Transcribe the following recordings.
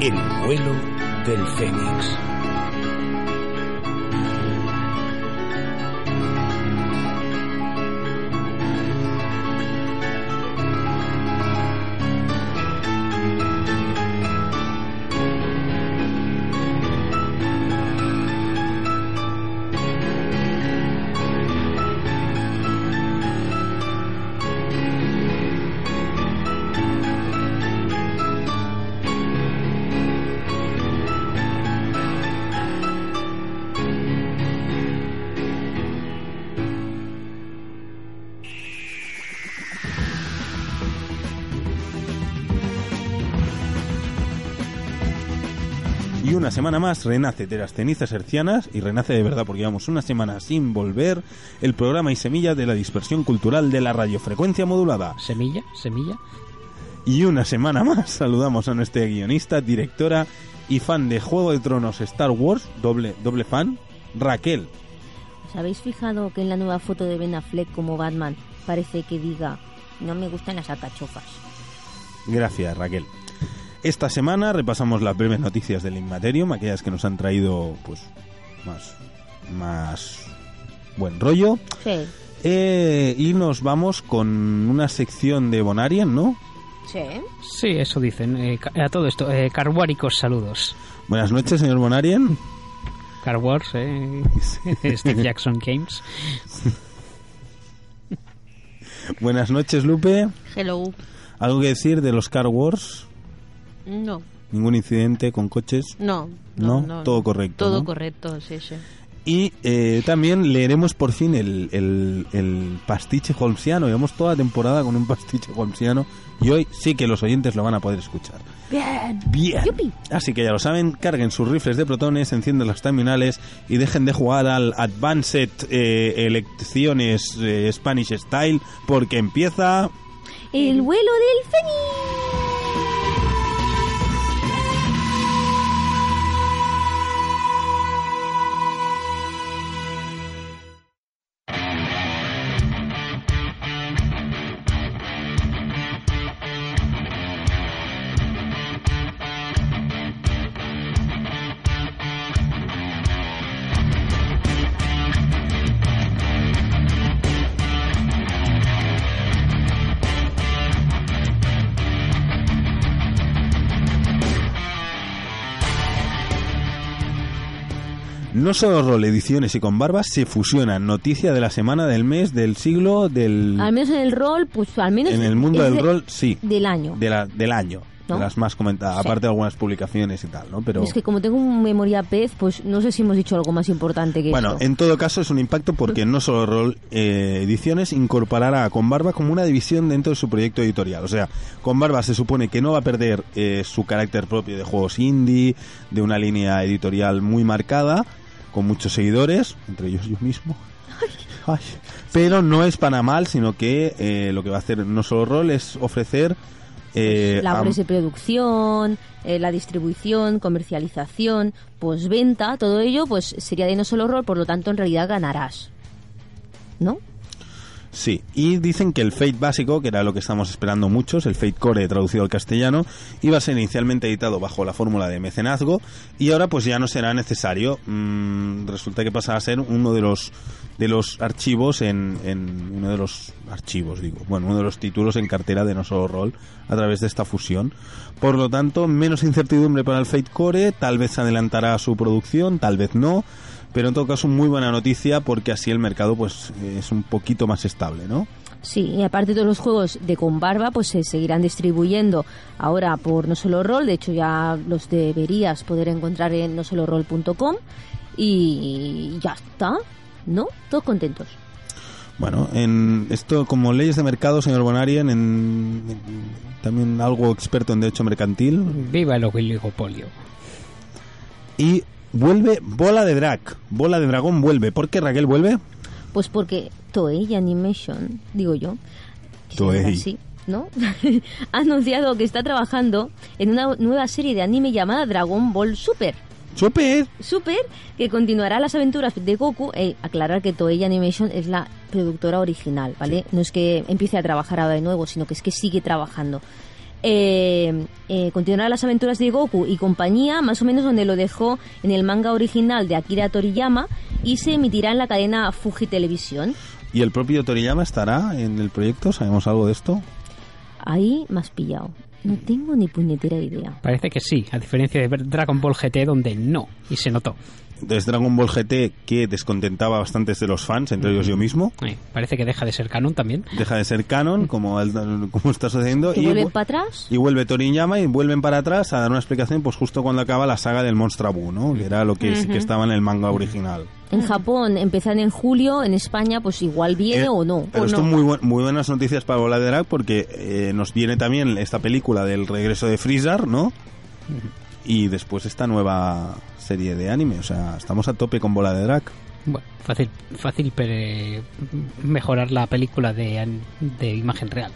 el vuelo del Fénix. Semana más renace de las cenizas hercianas y renace de verdad porque llevamos una semana sin volver el programa y semilla de la dispersión cultural de la radiofrecuencia modulada. ¿Semilla? ¿Semilla? Y una semana más saludamos a nuestra guionista, directora y fan de Juego de Tronos Star Wars, doble, doble fan, Raquel. ¿Os habéis fijado que en la nueva foto de Ben Affleck como Batman parece que diga no me gustan las alcachofas? Gracias, Raquel. Esta semana repasamos las breves noticias del Inmaterium, aquellas que nos han traído pues más, más buen rollo. Sí. Eh, y nos vamos con una sección de Bonarian, ¿no? Sí. Sí, eso dicen. Eh, a todo esto, eh, carguáricos saludos. Buenas noches, señor Bonarian. Car Wars, eh, Steve Jackson Games. Buenas noches, Lupe. Hello. ¿Algo que decir de los Car Wars? No, ¿Ningún incidente con coches? no, ¿No? no. no. Todo correcto, Todo ¿no? correcto, sí, sí. Y eh, también leeremos por fin el, el, el pastiche holmesiano. Llevamos toda la temporada con un pastiche holmesiano y hoy sí que los oyentes lo van a poder escuchar. Bien. Bien. Yupi. Así que ya lo saben, carguen sus rifles de protones, encienden las terminales y dejen de jugar al Advanced eh, Elecciones eh, Spanish Style porque empieza... El vuelo del Fénix. No solo rol, ediciones y con barbas se fusionan. Noticia de la semana, del mes, del siglo, del... Al menos en el rol, pues al menos En el mundo del de- rol, sí. del año. De la, del año. ¿No? De las más comentadas. Sí. Aparte de algunas publicaciones y tal, ¿no? Pero... Es que como tengo un memoria pez, pues no sé si hemos dicho algo más importante que Bueno, esto. en todo caso es un impacto porque no solo Rol eh, Ediciones incorporará a Conbarba como una división dentro de su proyecto editorial. O sea, Conbarba se supone que no va a perder eh, su carácter propio de juegos indie, de una línea editorial muy marcada, con muchos seguidores, entre ellos yo mismo. Ay. Pero no es para mal, sino que eh, lo que va a hacer no solo Rol es ofrecer... eh, Labores de producción, eh, la distribución, comercialización, postventa, todo ello pues sería de no solo rol, por lo tanto en realidad ganarás. ¿No? Sí, y dicen que el Fate básico, que era lo que estamos esperando muchos, el Fate Core traducido al castellano, iba a ser inicialmente editado bajo la fórmula de mecenazgo y ahora pues ya no será necesario. Mm, resulta que pasa a ser uno de los de los archivos en, en uno de los archivos digo bueno uno de los títulos en cartera de no solo rol a través de esta fusión por lo tanto menos incertidumbre para el Fate Core tal vez se adelantará su producción tal vez no pero en todo caso muy buena noticia porque así el mercado pues es un poquito más estable no Sí, y aparte todos los juegos de con barba pues se seguirán distribuyendo ahora por no solo rol, de hecho ya los deberías poder encontrar en no solo rol.com y ya está, ¿no? Todos contentos. Bueno, en esto como leyes de mercado, señor Bonarien, en, en- también algo experto en derecho mercantil. Viva el oligopolio. Y vuelve Bola de Drag. Bola de Dragón vuelve. ¿Por qué Raquel vuelve? Pues porque Toei Animation, digo yo, Toei. así, ¿no? ha anunciado que está trabajando en una nueva serie de anime llamada Dragon Ball Super. ¡Super! Super, que continuará las aventuras de Goku. Eh, aclarar que Toei Animation es la productora original, ¿vale? No es que empiece a trabajar ahora de nuevo, sino que es que sigue trabajando. Eh, eh, continuará las aventuras de Goku y compañía, más o menos donde lo dejó en el manga original de Akira Toriyama y se emitirá en la cadena Fuji Televisión. ¿Y el propio Toriyama estará en el proyecto? ¿Sabemos algo de esto? Ahí me has pillado. No tengo ni puñetera idea. Parece que sí, a diferencia de Dragon Ball GT donde no, y se notó. Desde Dragon Ball GT que descontentaba bastantes de los fans, entre ellos yo mismo. Eh, parece que deja de ser canon también. Deja de ser canon, como, el- como está sucediendo. ¿Que y, vuelven vu- para atrás? y vuelve Toriyama y vuelven para atrás a dar una explicación pues justo cuando acaba la saga del Monster Buu, ¿no? Que era lo que, sí que estaba en el manga original. En Japón empiezan en julio, en España pues igual viene Eh, o no. Pero o esto no. muy, buen- muy buenas noticias para Bola de Drag porque eh, nos viene también esta película del regreso de Freezer, ¿no? Y después esta nueva serie de anime. O sea, estamos a tope con Bola de Drag. Bueno, fácil, fácil pero, mejorar la película de, de imagen real.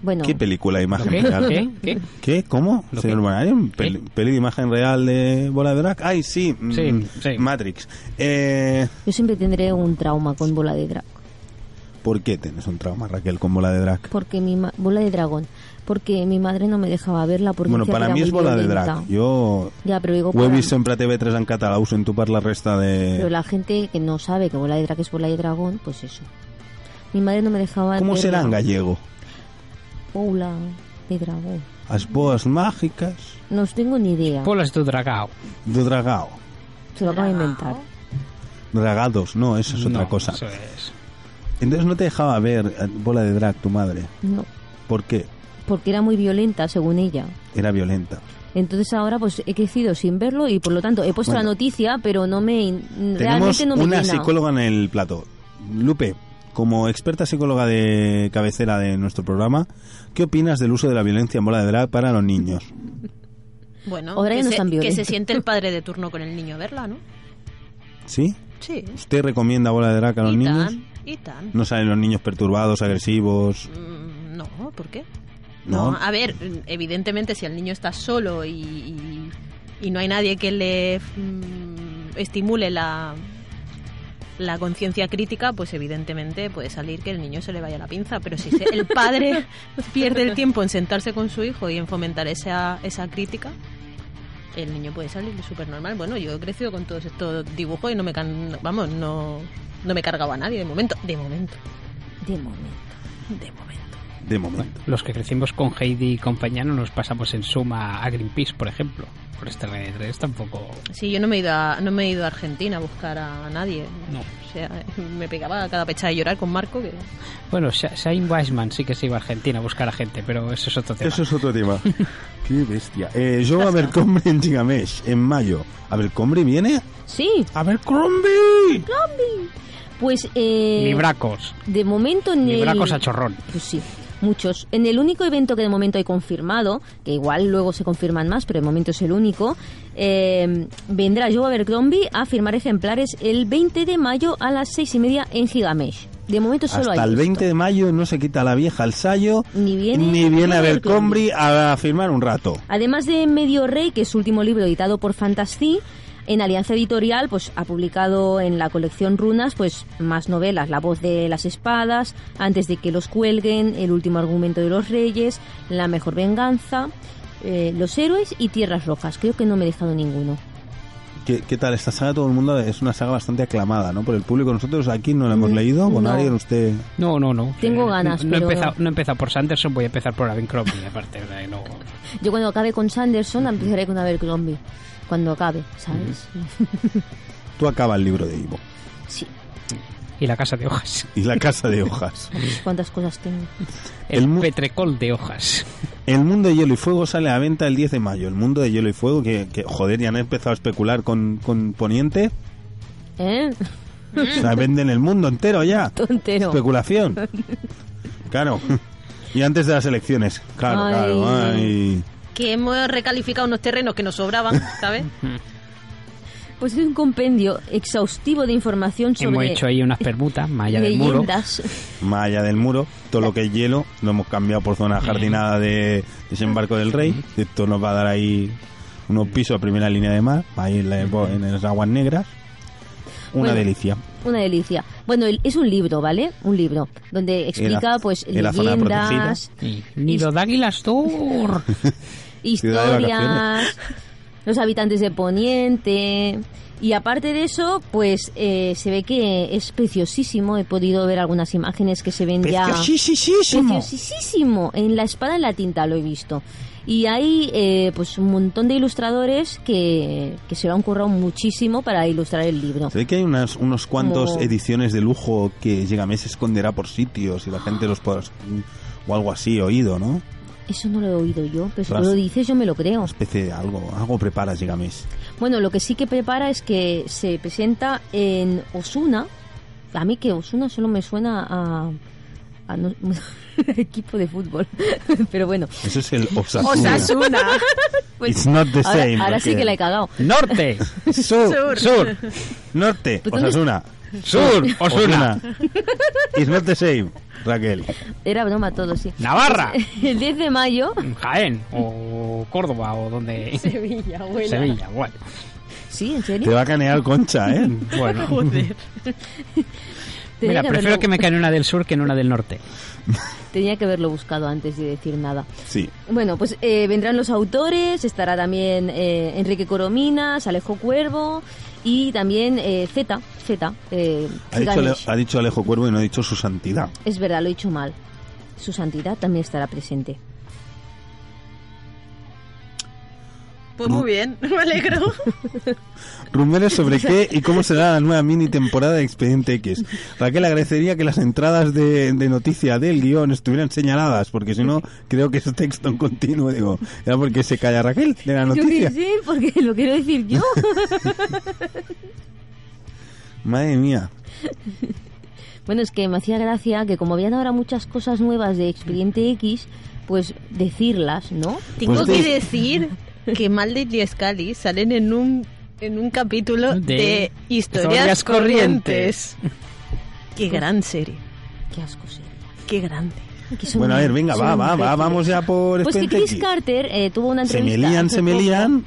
Bueno, ¿Qué película de imagen ¿Qué? real? ¿Qué? ¿Qué? ¿Qué? ¿Cómo? ¿Lo Señor peli, peli de imagen real de Bola de Drag. Ay, sí. mm, Sí, sí. Matrix. Eh, yo siempre tendré un trauma con bola de drag. ¿Por qué tienes un trauma, Raquel, con Bola de Drag? Porque mi ma- bola de dragón. Porque mi madre no me dejaba verla porque Bueno, para muy es Bola de. Drag. Yo Ya, pero digo ho he para- visto sempre a TV3 en català, us sento per la resta Pero de... la gente que no sabe que bola de drag es bola de dragón, pues eso. Mi madre no me dejaba ¿Cómo verla. será en gallego? Bola de dragón. As boas mágicas No os tengo ni idea. Polas do Dragao. do dragao. Se lo acabo de inventar. Dragados, no, eso es otra No, cosa. eso es. Entonces no te dejaba ver eh, Bola de Drag tu madre. No, ¿Por qué? Porque era muy violenta, según ella. Era violenta. Entonces ahora pues he crecido sin verlo y por lo tanto he puesto Bueno. la noticia, pero no me realmente no me una llena. psicóloga en el plato. Lupe, como experta psicóloga de cabecera de nuestro programa, ¿qué opinas del uso de la violencia en Bola de Drag para los niños? Bueno, Ahora ya que, no se, es tan que se violento. siente el padre de turno con el niño a verla, ¿no? ¿Sí? Sí. ¿Usted recomienda Bola de Drag a los y niños? tan, y tan. ¿No salen los niños perturbados, agresivos? Mm, No, ¿por qué? No. No, a ver, evidentemente si el niño está solo y, y- y no hay nadie que le mm, estimule la, la conciencia crítica, pues evidentemente puede salir que el niño se le vaya la pinza. Pero si se- el padre pierde el tiempo en sentarse con su hijo y en fomentar esa, esa crítica, el niño puede salir súper normal. Bueno, yo he crecido con todos estos dibujos y no me, can- vamos, no, no me cargaba a nadie de momento. De momento. De momento. De momento. De momento. Los que crecimos con Heidi y compañía no nos pasamos en suma a Greenpeace, por ejemplo. Por este R3 tampoco... Sí, yo no me he ido a, no me he ido a Argentina a buscar a nadie. No. O sea, me pegaba a cada pecha de llorar con Marco que Bueno, Sha- Shane Weisman sí que se iba a Argentina a buscar a gente, pero eso es otro tema. Eso es otro tema. Qué bestia. Eh, yo a ver Combre en Gigamesh en mayo. A ver, ¿Combre viene? Sí, A ver, Combre. pues eh, Libracos. de momento en el... Libracos a chorrón. Pues sí, muchos. En el único evento que de momento hay confirmado, que igual luego se confirman más, pero de momento es el único, eh, vendrá Joe Abercrombie a firmar ejemplares el 20 de mayo a las seis y media en Gigamesh. De momento solo Hasta hay el esto. 20 de mayo no se quita la vieja al sayo. Ni viene- ni viene a ver Abercrombie. A firmar un rato. Además de Medio Rey, que es su último libro editado por Fantasy, en Alianza Editorial pues ha publicado en la colección Runas pues más novelas, La voz de las espadas, Antes de que los cuelguen, El último argumento de los reyes, La mejor venganza, eh, Los héroes y Tierras rojas. Creo que no me he dejado ninguno. ¿Qué, qué tal? Esta saga todo el mundo es una saga bastante aclamada, ¿no? Por el público. Nosotros aquí no la hemos Mm, leído. Con no. Usted... No, no, no. Tengo Eh, ganas, no, he pero- empezado, no he empezado por Sanderson, voy a empezar por Abercrombie, aparte. no... Yo cuando acabe con Sanderson empezaré con Abercrombie. Cuando acabe, ¿sabes? Tú acaba el libro de Ivo. Sí. Y la casa de hojas. y la casa de hojas. ¿Cuántas cosas tengo? El, El petrecol de hojas. El mundo de hielo y fuego sale a la venta el 10 de mayo. El mundo de hielo y fuego, que, que, joder, ya han empezado a especular con, con Poniente. ¿Eh? O sea, venden el mundo entero ya. Tontero. Especulación. Claro. Y antes de las elecciones. Claro, Ay. claro. ay. Que hemos recalificado unos terrenos que nos sobraban, ¿sabes? Pues es un compendio exhaustivo de información sobre Hemos hecho ahí unas permutas, malla del muro. leyendas. Malla del muro, todo lo que es hielo, lo hemos cambiado por zona jardinada de desembarco del rey. Esto nos va a dar ahí unos pisos a primera línea de mar, ahí en, la- en las aguas negras. Una Bueno, delicia. Una delicia. Bueno, el- es un libro, ¿vale? Un libro donde explica, la- pues, en la zona leyendas, Y Nido de águilas, Tour. Historias, los habitantes de Poniente. Y aparte de eso, pues eh, se ve que es preciosísimo. He podido ver algunas imágenes que se ven ya. Preciosísimo. Preciosísimo. En la espada en la tinta lo he visto. Y hay eh, pues un montón de ilustradores que, que se lo han currado muchísimo para ilustrar el libro. Se ve que hay unas, unos cuantos Como- ediciones de lujo que Llegamés esconderá por sitios y la gente los podrá... O algo así, oído, ¿no? Eso no lo he oído yo, pero si tú lo dices yo me lo creo. Una especie de algo. Algo preparas, Llegamés. Bueno, lo que sí que prepara es que se presenta en Osuna. A mí que Osuna solo me suena a... a no- equipo de fútbol. Pero bueno. Eso es el Osasuna. Osasuna. pues It's not the ahora, same, ahora sí que la he cagado. Norte. Sur, Sur. norte, Pues ¿dónde- Osasuna. Sur. Osuna. It's not the same, Raquel. Era broma todo, sí. Navarra. El 10 de mayo, Jaén. O Córdoba. O donde. Sevilla, abuela. Sevilla. Bueno. sí, en Te serio. va a canear Concha, ¿eh? Bueno. Joder. Tenía Mira, que prefiero haberlo- que me caen una del sur que en una del norte. Tenía que haberlo buscado antes de decir nada. Sí. Bueno, pues eh, vendrán los autores, estará también eh, Enrique Corominas, Alejo Cuervo y también eh, Z, Z, eh, Ha dicho, Ale- ha dicho Alejo Cuervo y no ha dicho su santidad. Es verdad, lo he dicho mal. Su santidad también estará presente. Pues muy bien, me alegro. Rumores sobre qué y cómo será la nueva mini temporada de Expediente X. Raquel agradecería que las entradas de, de noticia del guion estuvieran señaladas, porque si no, creo que es texto en continuo. Digo, era porque se calla Raquel de la Yo noticia. sí, porque lo quiero decir yo. Madre mía. bueno, es que me hacía gracia que como habían ahora muchas cosas nuevas de Expediente X, pues decirlas, ¿no? Tengo Pues que decir que Mulder y Scully salen en un, en un capítulo de, De Historias, Historias Corrientes. Qué gran serie. Qué asco sería. Qué grande. Bueno, a ver, venga, va, va, va, vamos ya por Pues que Chris. Carter eh, tuvo una Se entrevista. me lían, hace se me lían.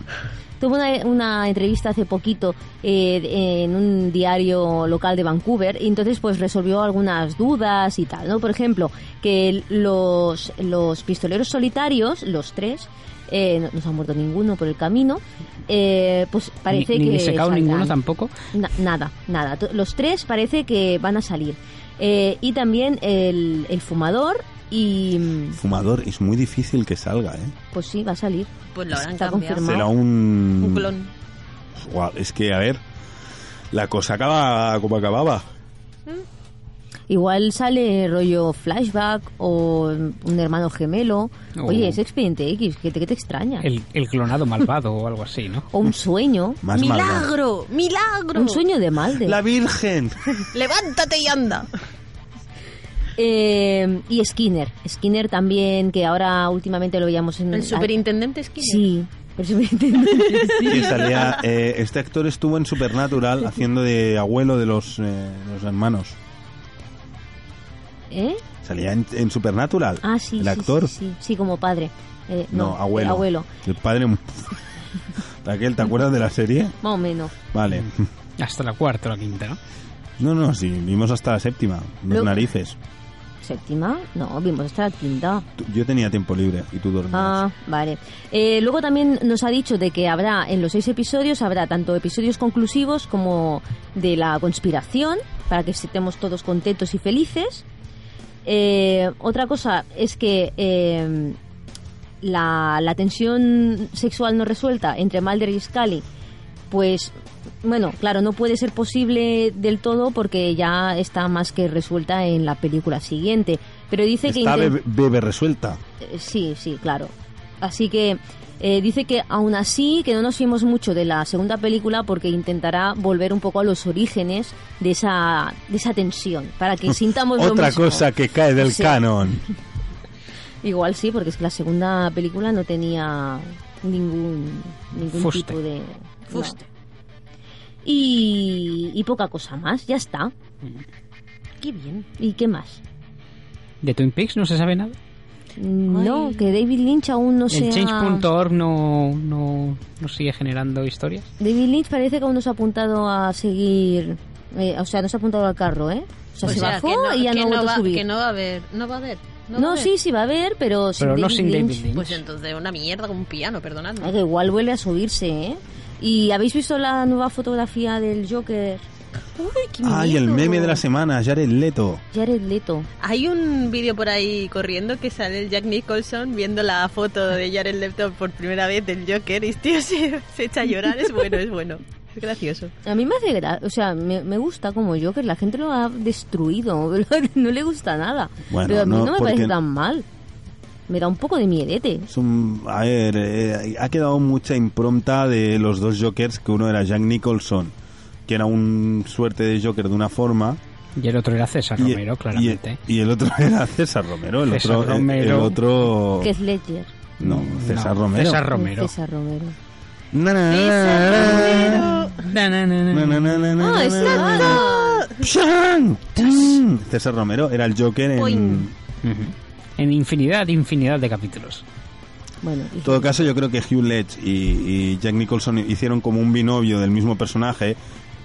Tuvo una, una entrevista hace poquito eh, en un diario local de Vancouver y entonces pues resolvió algunas dudas y tal, ¿no? Por ejemplo, que los, los pistoleros solitarios, los tres, eh, no, no se ha muerto ninguno por el camino, eh, pues parece ni, ni que... secado saldrán. ninguno tampoco. Na- nada, nada. To- Los tres parece que van a salir. Eh, y también el, el fumador y... mm, Fumador, es muy difícil que salga, ¿eh? Pues sí, va a salir. Pues lo habrán Está cambiado. confirmado. Será un... Un clon. Guau, es que, a ver, la cosa acaba como acababa. Igual sale rollo flashback o un hermano gemelo. Oh. Oye, es expediente X, ¿qué te, qué te extraña? El, el clonado malvado o algo así, ¿no? O un sueño. Más. ¡Milagro! ¡Milagro! Un sueño de Malde. La Virgen. ¡Levántate y anda! Eh, y Skinner. Skinner también, que ahora últimamente lo veíamos en... El superintendente Skinner. Sí, el superintendente. sí. Que salía, eh, este actor estuvo en Supernatural haciendo de abuelo de los, eh, los hermanos. ¿Eh? Salía en, en Supernatural. Ah, sí. El sí, actor. Sí, sí, sí, como padre. Eh, No, abuelo. el abuelo, El padre. Raquel, ¿te acuerdas de la serie? más o menos. Vale. Hasta la cuarta o la quinta, ¿no? No, no, sí, vimos hasta la séptima. Los Lo- narices. ¿Séptima? No, vimos hasta la quinta. Yo tenía tiempo libre y tú dormías. Ah, vale. Eh, luego también nos ha dicho de que habrá en los seis episodios, habrá tanto episodios conclusivos como de la conspiración, para que estemos todos contentos y felices. Eh, otra cosa es que eh, la, la tensión sexual no resuelta entre Mulder y Scully pues bueno, claro, no puede ser posible del todo porque ya está más que resuelta en la película siguiente. Pero dice que Está inten- bebe, bebe resuelta. Eh, Sí, sí, claro. Así que eh, dice que aún así que no nos fiemos mucho de la segunda película porque intentará volver un poco a los orígenes de esa de esa tensión para que sintamos lo Otra mismo. cosa que cae del Sí. canon. Igual sí, porque es que la segunda película no tenía ningún ningún Fuste. tipo de Fuste. no. Y, y poca cosa más, ya está. Qué bien. ¿Y qué más? ¿De Twin Peaks no se sabe nada? No, Ay. que David Lynch aún no se ¿El ha... change.org no, no, no sigue generando historias? David Lynch parece que aún no se ha apuntado a seguir, eh, o sea, no se ha apuntado al carro, ¿eh? O sea, O se sea, bajó no, y ya no ha vuelto va, a subir. Que no va a haber. No va a haber. No, No, va a haber. sí, sí va a haber, pero sin Pero no David sin Lynch. David Lynch. Pues entonces una mierda con un piano, perdonadme. Ay, que igual vuelve a subirse, ¿eh? ¿Y habéis visto la nueva fotografía del Joker? Uy, qué Ay, el miedo. meme de la semana, Jared Leto. Jared Leto. Hay un vídeo por ahí corriendo que sale el Jack Nicholson viendo la foto de Jared Leto por primera vez del Joker y tío se, se echa a llorar. Es bueno, es bueno. Es gracioso. A mí me hace gracia, o sea, me, me gusta como Joker, la gente lo ha destruido, no le gusta nada. Bueno, pero a mí no, no, me porque- parece tan mal. Me da un poco de miedete. Es un, a ver, eh, ha quedado mucha impronta de los dos Jokers, que uno era Jack Nicholson, que era un suerte de Joker de una forma. Y el otro era César y, Romero, claramente. Y, y, el otro era César Romero, el César otro... Romero. El, otro... Que es Ledger. No, César no, Romero. César Romero. César Romero. Na, na, César Romero era el Joker en... En infinidad, infinidad de capítulos. Bueno, en todo caso, yo creo que Hugh Ledge y, y, Jack Nicholson hicieron como un binomio del mismo personaje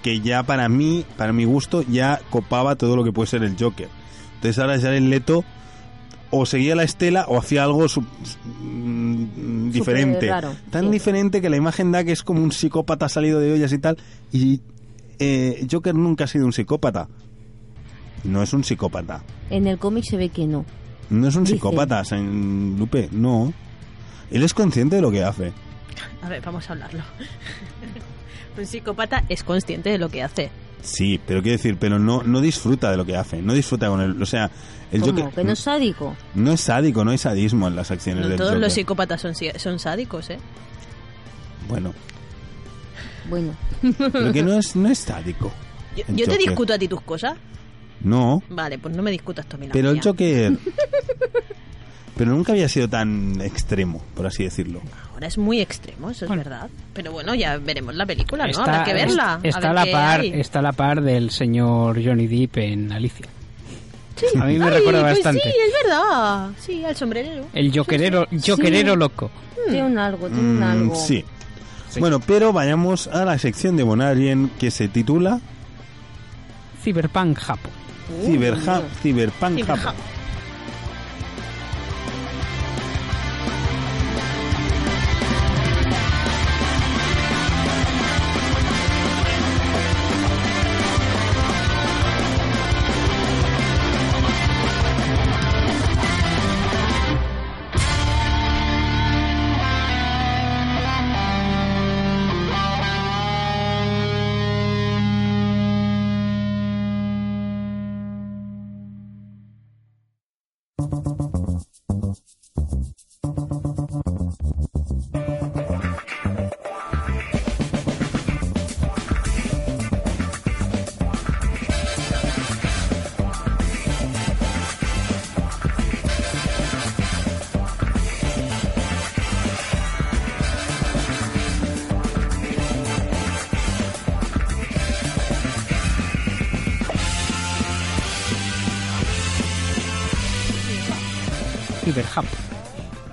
que ya para mí, para mi gusto, ya copaba todo lo que puede ser el Joker. Entonces ahora Jared Leto o seguía la estela o hacía algo su- mm, diferente. raro, Tan sí. diferente que la imagen da que es como un psicópata salido de ollas y tal. Y eh, Joker nunca ha sido un psicópata. No es un psicópata. en el cómic se ve que no. No es un Dice. psicópata, San Lupe. No. Él es consciente de lo que hace. A ver, vamos a hablarlo. Un psicópata es consciente de lo que hace. Sí, pero quiero decir, pero no, no disfruta de lo que hace, no disfruta con él. O sea, el ¿Cómo? Joker ¿Que no es sádico? no es sádico, no hay sadismo en las acciones No del todos Joker. los psicópatas son, son sádicos, ¿eh? Bueno, Bueno, pero que no es, no es sádico. Yo, te discuto a ti tus cosas. No, Vale, pues no me discutas tú a mí la pero el. Joker... pero nunca había sido tan extremo, por así decirlo. Ahora es muy extremo, eso es Bueno. verdad. Pero bueno, ya veremos la película, ¿no? Habrá que verla. Está, a a ver la par, hay. está a la par del señor Johnny Depp en Alicia. A mí me Ay, recuerda pues bastante. sí, es verdad. Sí, al sombrerero. El jokerero, jokerero loco. tiene un algo, tiene un Mm, algo. sí. Sí. Bueno, pero vayamos a la sección de Bonarien que se titula Cyberpunk Japón. Cyberha- Cyberpunk Cyberha-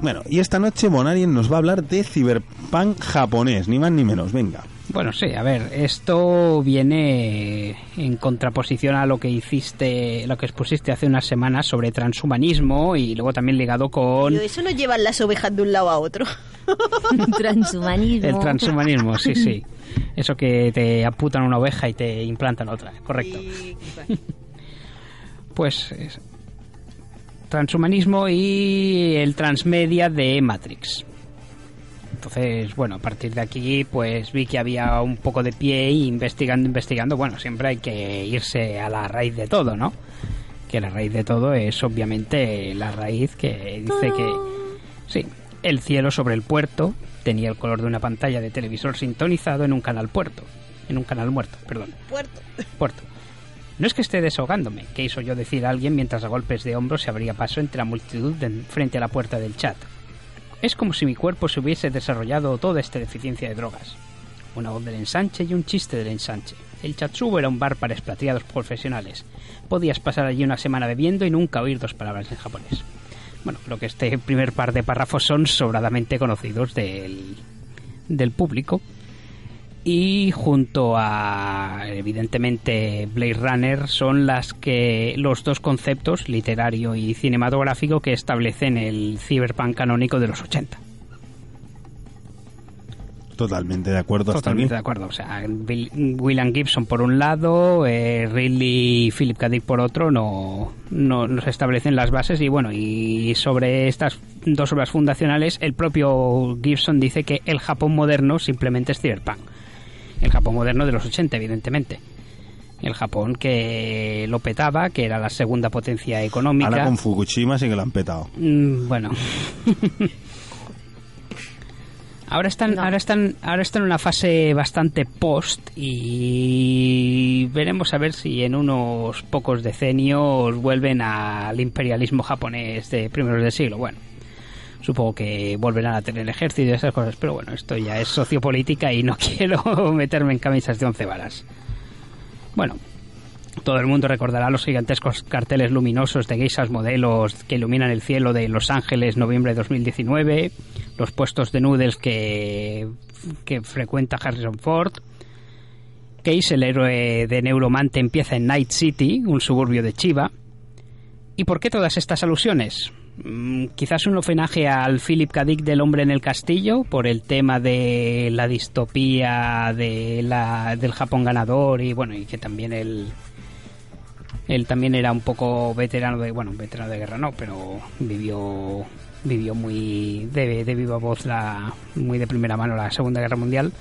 Bueno, y esta noche Bonarien nos va a hablar de Cyberpunk japonés, ni más ni menos, venga. Bueno, sí, a ver, esto viene en contraposición a lo que hiciste, lo que expusiste hace unas semanas sobre transhumanismo y luego también ligado con Pero eso no llevan las ovejas de un lado a otro. Transhumanismo. el transhumanismo, sí, sí. Eso que te aputan una oveja y te implantan otra, correcto. Y- Pues es- transhumanismo y el transmedia de Matrix. Entonces, bueno, a partir de aquí, pues vi que había un poco de pie y investigando, investigando, bueno, siempre hay que irse a la raíz de todo, ¿no? Que la raíz de todo es obviamente la raíz que dice que... Sí, el cielo sobre el puerto tenía el color de una pantalla de televisor sintonizado en un canal puerto. En un canal muerto, perdón. Puerto. Puerto. No es que esté desahogándome, que hizo yo decir a alguien mientras a golpes de hombros se abría paso entre la multitud de- frente a la puerta del chat. Es como si mi cuerpo se hubiese desarrollado toda esta deficiencia de drogas. Una voz del ensanche y un chiste del ensanche. El Chatsubo era un bar para expatriados profesionales. Podías pasar allí una semana bebiendo y nunca oír dos palabras en japonés. Bueno, creo que este primer par de párrafos son sobradamente conocidos del, del público. Y junto a, evidentemente, Blade Runner son las que los dos conceptos, literario y cinematográfico, que establecen el cyberpunk canónico de los 80. Totalmente de acuerdo hasta Totalmente de acuerdo. O sea, Bill- William Gibson por un lado, eh, Ridley y Philip K. Dick por otro, no, no nos establecen las bases. Y bueno, y sobre estas dos obras fundacionales, el propio Gibson dice que el Japón moderno simplemente es cyberpunk. El Japón moderno de los 80, evidentemente. El Japón que lo petaba, que era la segunda potencia económica. Ahora con Fukushima sí que lo han petado. Mm, bueno. ahora están, No. ahora están, ahora están en una fase bastante post y veremos a ver si en unos pocos decenios vuelven al imperialismo japonés de primeros del siglo. Bueno. Supongo que volverán a tener ejército y esas cosas, pero bueno, esto ya es sociopolítica y no quiero meterme en camisas de once varas. Bueno, todo el mundo recordará los gigantescos carteles luminosos de geishas modelos que iluminan el cielo de Los Ángeles, noviembre de 2019, los puestos de noodles que, que frecuenta Harrison Ford. Case, el héroe de Neuromante, empieza en Night City, un suburbio de Chiba. ¿Y por qué todas estas alusiones? Mm, Quizás un homenaje al Philip K. Dick del hombre en el castillo por el tema de la distopía de la, del Japón ganador y bueno y que también él él también era un poco veterano de bueno veterano de guerra no pero vivió vivió muy de, de viva voz la muy de primera mano la Segunda Guerra Mundial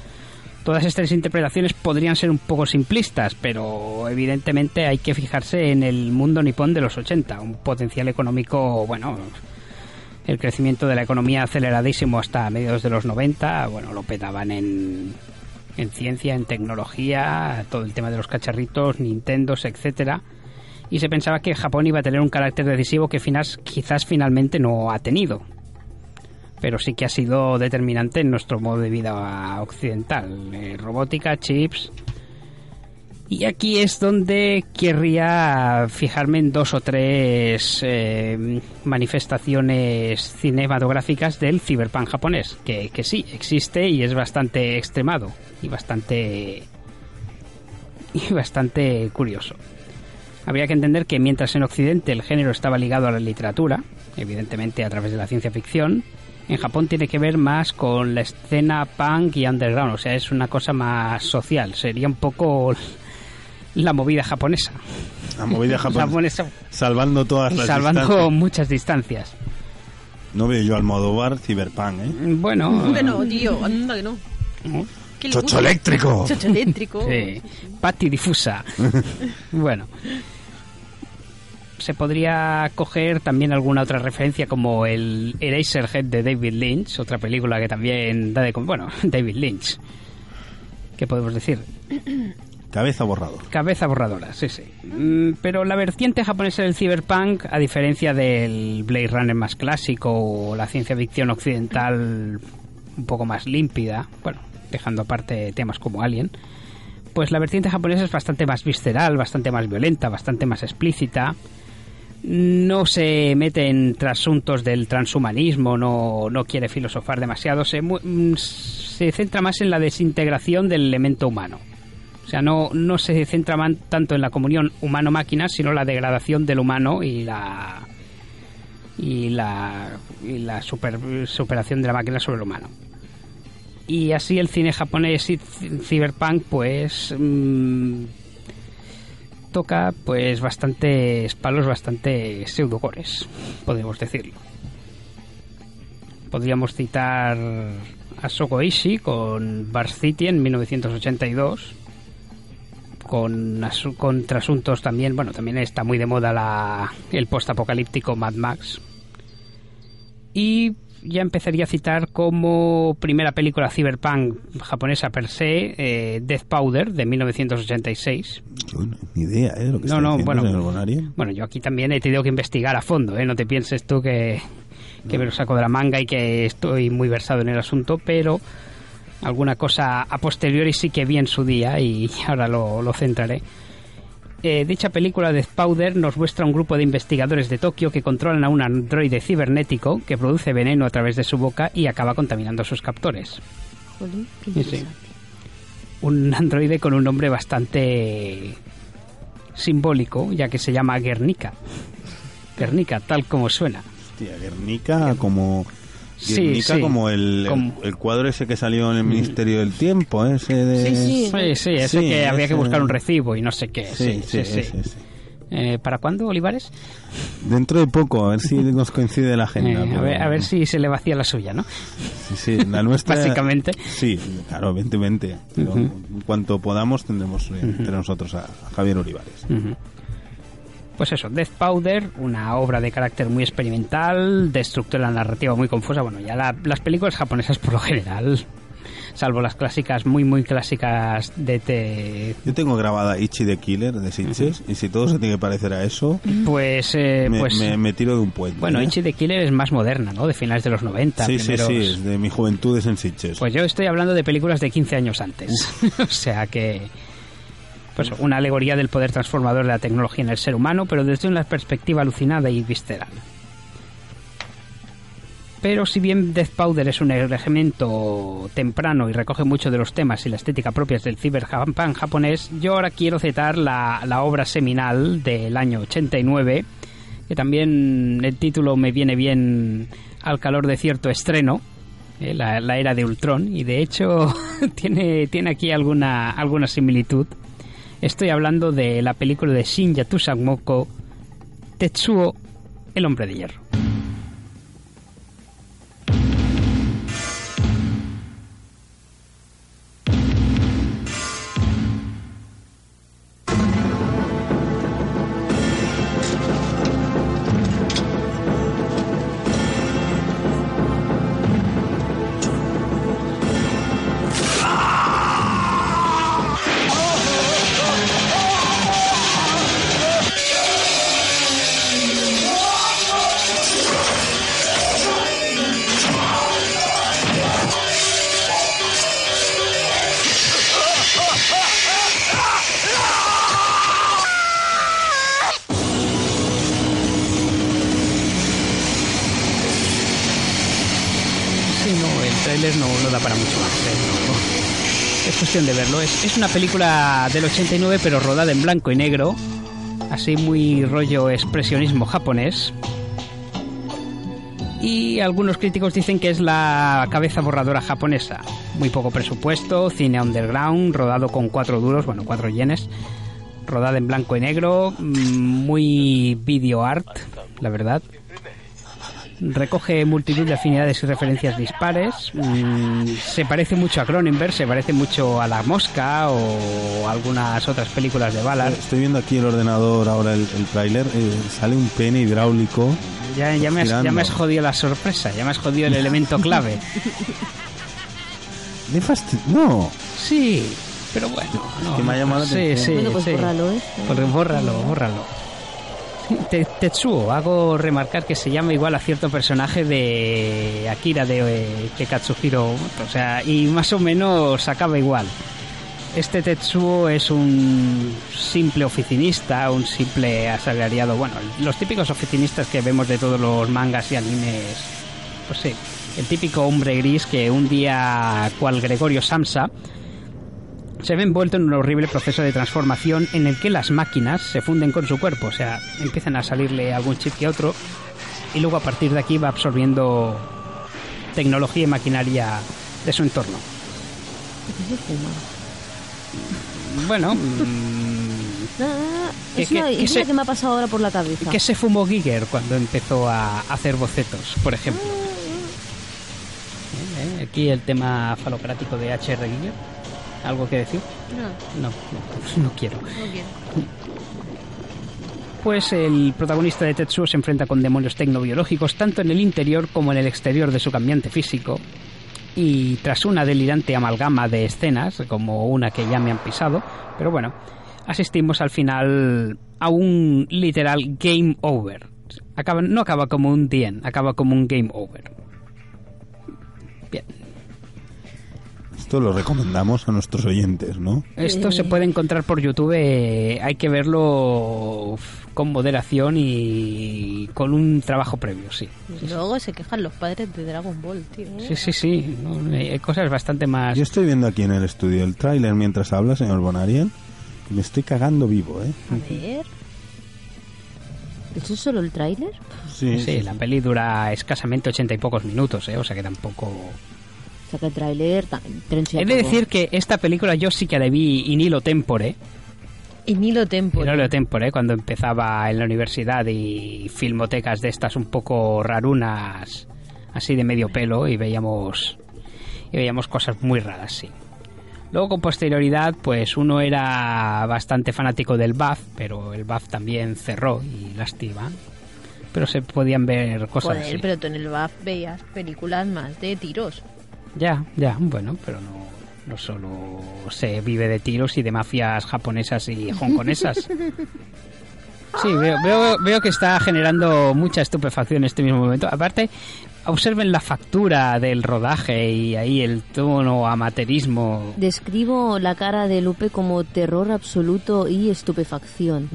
Todas estas interpretaciones podrían ser un poco simplistas, pero evidentemente hay que fijarse en el mundo nipón de los 80, un potencial económico, bueno, el crecimiento de la economía aceleradísimo hasta mediados de los 90, bueno, lo petaban en, en ciencia, en tecnología, todo el tema de los cacharritos, Nintendos, etcétera. Y se pensaba que Japón iba a tener un carácter decisivo que quizás finalmente no ha tenido pero sí que ha sido determinante en nuestro modo de vida occidental. Eh, robótica, chips. Y aquí es donde querría fijarme en dos o tres eh, manifestaciones cinematográficas del cyberpunk japonés, que, que sí, existe y es bastante extremado y bastante y bastante curioso. Habría que entender que mientras en Occidente el género estaba ligado a la literatura, evidentemente a través de la ciencia ficción, en Japón tiene que ver más con la escena punk y underground, o sea, es una cosa más social, sería un poco la movida japonesa. La movida japonesa. Japonesa, Salvando todas las salvando distancias. muchas distancias. No veo yo al modo bar Cyberpunk, ¿eh? Bueno, Que no, tío, anda que no. ¿Qué le ¡Chocho eléctrico! Chocho eléctrico. Sí. Patti difusa. bueno. Se podría coger también alguna otra referencia como el Eraserhead de David Lynch, otra película que también da de... Bueno, David Lynch. ¿Qué podemos decir? Cabeza borrador. Cabeza borradora, sí, sí. Mm, Pero la vertiente japonesa del cyberpunk, a diferencia del Blade Runner más clásico o la ciencia ficción occidental un poco más límpida, bueno, dejando aparte temas como Alien, pues la vertiente japonesa es bastante más visceral, bastante más violenta, bastante más explícita. No se mete en trasuntos del transhumanismo, no, no quiere filosofar demasiado, se, mm, se centra más en la desintegración del elemento humano. O sea, no, no se centra man- tanto en la comunión humano-máquina, sino la degradación del humano y la y la, y la super- superación de la máquina sobre el humano. Y así el cine japonés y c- cyberpunk, pues mm, toca pues bastantes palos, bastante pseudogores, podemos decirlo. Podríamos citar a Soko Ishii con Bar City en 1982 con, con trasuntos también, bueno, también está muy de moda la, el postapocalíptico Mad Max. Y ya empezaría a citar como primera película cyberpunk japonesa per se, eh, Death Powder de 1986. Uy, no, ni idea, ¿eh? Lo que No, no, bueno. Bueno, yo aquí también he tenido que investigar a fondo, ¿eh? No te pienses tú que, que me lo saco de la manga y que estoy muy versado en el asunto, pero alguna cosa a posteriori sí que vi en su día y ahora lo, lo centraré. Eh, dicha película Death Powder nos muestra un grupo de investigadores de Tokio que controlan a un androide cibernético que produce veneno a través de su boca y acaba contaminando a sus captores. Jolín, Sí. Un androide con un nombre bastante simbólico, ya que se llama Guernica. Guernica, tal como suena. Hostia, Guernica como... Sí, Guernica sí. como el, el- cuadro ese que salió en el Ministerio del Tiempo, ¿eh? ese de... Sí, sí. Sí, sí, ese Sí, que había que ese- buscar un recibo y no sé qué. Sí, sí, ese, ese. Eh, ¿Para cuándo, Olivares? Dentro de poco, a ver si nos coincide la Eh, agenda. a, pero- ver, a ver si se le vacía la suya, ¿no? Sí, sí, la nuestra... Básicamente. Sí, claro, evidentemente. Pero Ujú. En cuanto podamos tendremos eh, entre nosotros a, a Javier Olivares. Ujú. Pues eso, Death Powder, una obra de carácter muy experimental, de estructura narrativa muy confusa. Bueno, ya la- las películas japonesas por lo general, salvo las clásicas, muy, muy clásicas de... te- Yo tengo grabada Ichi the Killer de Sitges y si todo se tiene que parecer a eso, Pues, eh, me, pues me- me tiro de un puente. bueno, ¿eh? Ichi the Killer es más moderna, ¿no? De finales de los 90. Sí, sí, primeros- sí, es de mi juventud es en. Pues yo estoy hablando de películas de 15 años antes. o sea que. Pues una alegoría del poder transformador de la tecnología en el ser humano, pero desde una perspectiva alucinada y visceral. Pero si bien Death Powder es un elemento temprano y recoge mucho de los temas y la estética propias del cyberpunk japonés, yo ahora quiero citar la, la obra seminal del año 89, que también el título me viene bien al calor de cierto estreno, eh, la, la era de Ultron, y de hecho tiene, tiene aquí alguna, alguna similitud. Estoy hablando de la película de Shinya Tusamoko, Tetsuo, el hombre de hierro. Sí, no, el tráiler no, no da para mucho más. ¿eh? Es cuestión de verlo. Es, es una película del 89, pero rodada en blanco y negro. Así muy rollo expresionismo japonés. Y algunos críticos dicen que es la cabeza borradora japonesa. Muy poco presupuesto, cine underground, rodado con cuatro duros, bueno, cuatro yenes. Rodada en blanco y negro, mm, muy video art, la verdad recoge multitud de afinidades y referencias dispares. Mm, se parece mucho a Cronenberg, se parece mucho a La Mosca o algunas otras películas de Ballard. Estoy viendo aquí el ordenador, ahora el, el tráiler, eh, sale un pene hidráulico. Ya, ya, me has, ya me has jodido la sorpresa, ya me has jodido el elemento clave. De No, Sí, pero bueno. No, que me ha llamado la sí, sí, bueno, pues sí. bórralo, ¿eh? Pues bórralo, bórralo. Te- Tetsuo, hago remarcar que se llama igual a cierto personaje de Akira de, eh, de Katsuhiro, o sea, y más o menos acaba igual. Este Tetsuo es un simple oficinista, un simple asalariado, bueno, los típicos oficinistas que vemos de todos los mangas y animes, pues sí, el típico hombre gris que un día, cual Gregorio Samsa, se ve envuelto en un horrible proceso de transformación en el que las máquinas se funden con su cuerpo, o sea, empiezan a salirle algún chip que otro y luego a partir de aquí va absorbiendo tecnología y maquinaria de su entorno. ¿Qué se fuma? Bueno, mm, Ah, Que- es una que- que se- que me ha pasado ahora por la cabeza. ¿qué se fumó Giger cuando empezó a hacer bocetos, por ejemplo? aquí el tema falocrático de H.R. Giger? ¿Algo que decir? No, No, no, no quiero. no quiero. Pues el protagonista de Tetsuo se enfrenta con demonios tecnobiológicos tanto en el interior como en el exterior de su cambiante físico. Y tras una delirante amalgama de escenas, como una que ya me han pisado, pero bueno, asistimos al final a un literal game over. Acaba, no acaba como un DN, acaba como un game over. Esto lo recomendamos a nuestros oyentes, ¿no? Esto se puede encontrar por YouTube, eh, hay que verlo con moderación y con un trabajo previo, sí. Luego se quejan los padres de Dragon Ball, tío. Sí, sí, sí, no, hay cosas bastante más... Yo estoy viendo aquí en el estudio el tráiler mientras habla, señor Bonariel, y me estoy cagando vivo, ¿eh? A ver. ¿Eso es solo el tráiler? Sí, Sí, la peli dura escasamente ochenta y pocos minutos, ¿eh? o sea que tampoco... Que el tráiler He de decir que esta película yo sí que la vi in hilo tempore, Y Nilo Tempo. in hilo tempore, cuando empezaba en la universidad y filmotecas de estas un poco rarunas, así de medio pelo, y veíamos, y veíamos cosas muy raras, sí. Luego con posterioridad, pues uno era bastante fanático del BAF, pero el BAF también cerró y lástima. Pero se podían ver cosas Joder, así. pero tú en el BAF veías películas más de tiros. Ya, ya, bueno, pero no, no solo se vive de tiros y de mafias japonesas y hongkonesas. Sí, veo, veo, veo que está generando mucha estupefacción en este mismo momento. Aparte, observen la factura del rodaje y ahí el tono amateurismo. Describo la cara de Lupe como terror absoluto y estupefacción.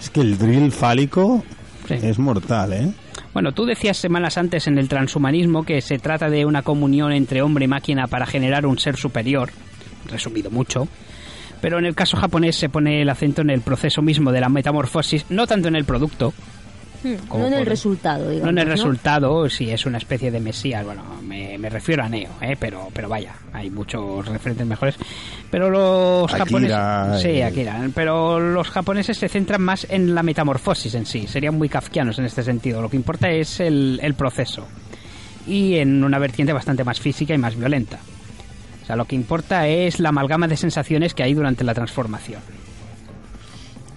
Es que el drill fálico Sí. es mortal, ¿eh? Bueno, tú decías semanas antes en el transhumanismo que se trata de una comunión entre hombre y máquina para generar un ser superior, resumido mucho, pero en el caso japonés se pone el acento en el proceso mismo de la metamorfosis, no tanto en el producto, No en el por- resultado, digamos. no en el ¿no? resultado, si es una especie de mesías, bueno, me, me refiero a Neo, ¿eh? pero, pero vaya, hay muchos referentes mejores. Pero los Akira, japoneses... Sí. Akira. Pero los japoneses se centran más en la metamorfosis en sí, serían muy kafkianos en este sentido. Lo que importa es el, el proceso. Y en una vertiente bastante más física y más violenta. O sea, lo que importa es la amalgama de sensaciones que hay durante la transformación.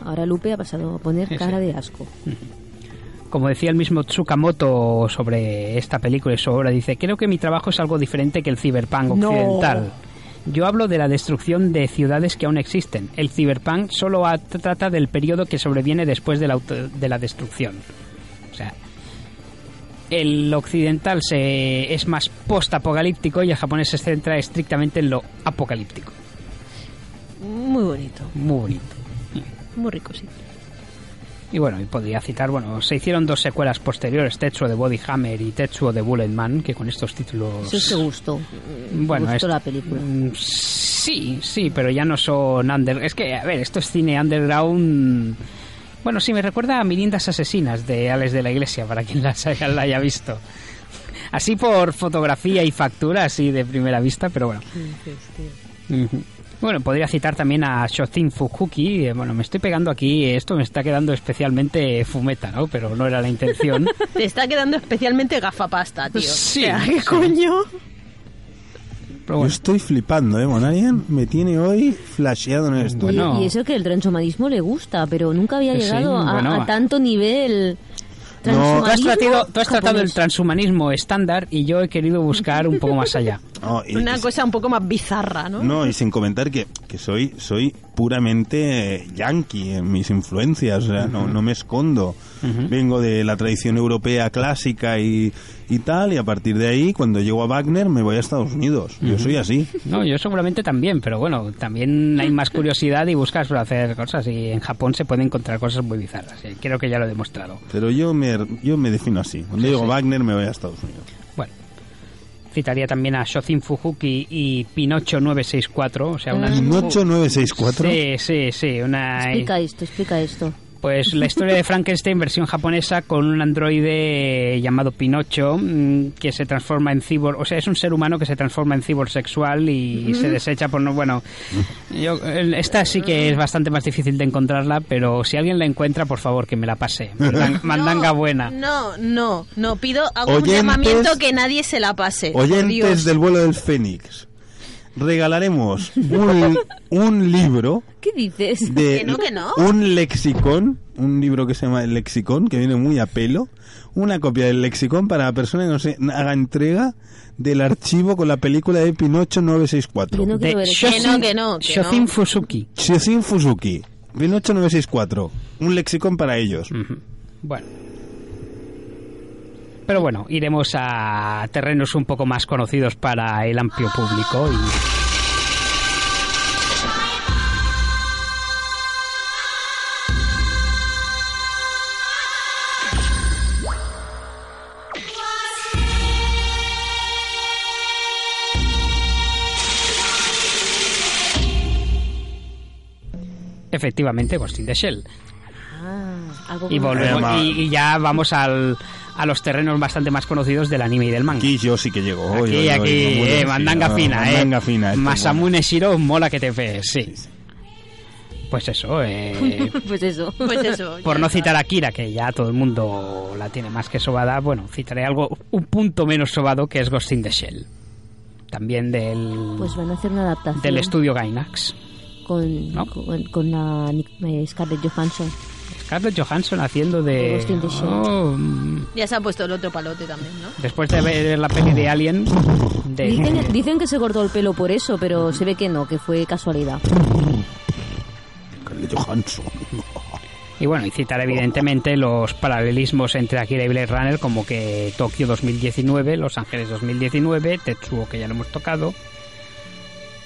Ahora Lupe ha pasado a poner cara sí. de asco. Como decía el mismo Tsukamoto sobre esta película y su obra, dice, creo que mi trabajo es algo diferente que el cyberpunk No. occidental. Yo hablo de la destrucción de ciudades que aún existen. El cyberpunk solo trata del periodo que sobreviene después de la, auto- de la destrucción. O sea, el occidental se, es más post-apocalíptico y el japonés se centra estrictamente en lo apocalíptico. Muy bonito. Muy bonito. Muy rico, sí. Y bueno, y podría citar, bueno, se hicieron dos secuelas posteriores, Tetsuo de Body Hammer y Tetsuo de Bullet Man, que con estos títulos... Te gustó. Bueno, Te gustó es- la película. Mm, Sí, sí, pero ya no son under... Es que, a ver, esto es cine underground... Bueno, sí, me recuerda a Mirindas Asesinas de Alex de la Iglesia, para quien las haya, la haya visto. Así por fotografía y factura, así de primera vista, pero bueno. Ujú. Bueno, podría citar también a Shotin Fukuki. eh, Bueno, me estoy pegando aquí, esto me está quedando especialmente fumeta, ¿no? Pero no era la intención. Te está quedando especialmente gafapasta, tío. Sí, O sea, ¿qué sí. coño? Pero Yo bueno, estoy flipando, ¿eh? Bonarian me tiene hoy flasheado en el estudio. Bueno. Y eso que el transhumanismo le gusta, pero nunca había Sí, llegado a, bueno. a tanto nivel. No. tú has, tratado, tú has tratado el transhumanismo estándar y yo he querido buscar un poco más allá. No, y- Una y- cosa un poco más bizarra, ¿no? No, y sin comentar que, que soy soy puramente yankee en mis influencias, o sea, no, no me escondo. Vengo de la tradición europea clásica y, y tal, y a partir de ahí, cuando llego a Wagner, me voy a Estados Unidos. Yo soy así. No, yo seguramente también, pero bueno, también hay más curiosidad y buscas por hacer cosas y en Japón se pueden encontrar cosas muy bizarras. eh, Creo que ya lo he demostrado. Pero yo me, yo me defino así. Cuando Sí, a Wagner, me voy a Estados Unidos. Citaría también a Shotin Fukuki y Pinocho 964, o sea, unas... ¿Pinocho 964? Sí, sí, sí, una... Explica esto, explica esto. Pues la historia de Frankenstein versión japonesa con un androide llamado Pinocho mm, que se transforma en cibor, o sea, es un ser humano que se transforma en cibor sexual y se desecha por no, bueno, yo, esta sí que es bastante más difícil de encontrarla, pero si alguien la encuentra, por favor, que me la pase. Mandan- mandanga No, buena. No, no, no. Pido, hago Oyentes- un llamamiento que nadie se la pase. Oyentes Dios. del vuelo del Fénix, regalaremos un, un libro ¿Qué dices? de Que no, que no. un lexicón, un libro que se llama El Lexicón, que viene muy a pelo, una copia del lexicón para la persona que nos haga entrega del archivo con la película de Pinocho 964. Yo no De eso. Que no, que no, que no. Fusuki. Shiozin Fuzuki, Pinocho 964, un lexicón para ellos. Bueno. Pero bueno, iremos a terrenos un poco más conocidos para el amplio público y efectivamente Ghost in the Shell. Ah, algo Y, como- volvemos, Además- y, y ya vamos al, a los terrenos bastante más conocidos del anime y del manga. Aquí yo sí que llego. Aquí, Oy, oy, oy, aquí, muy eh, mandanga sí, fina, eh. mandanga fina, esto, Masamune Shiro, mola que te ves, sí. Pues eso, eh, pues eso. Pues eso. por no citar a Kira, que ya todo el mundo la tiene más que sobada, bueno, citaré algo, un punto menos sobado, que es Ghost in the Shell. También del, Pues van a hacer una adaptación del estudio Gainax. con, ¿no? con, con la eh, Scarlett Johansson. Scarlett Johansson haciendo de... Oh, mm, Ya se ha puesto el otro palote también, ¿no? después de ver la peli de Alien... de- Dicen, dicen que se cortó el pelo por eso, pero se ve que no, que fue casualidad. Scarlett Johansson. Y bueno, y citar evidentemente los paralelismos entre Akira y Blade Runner, como que Tokio 2019, Los Ángeles 2019, Tetsuo, que ya lo hemos tocado.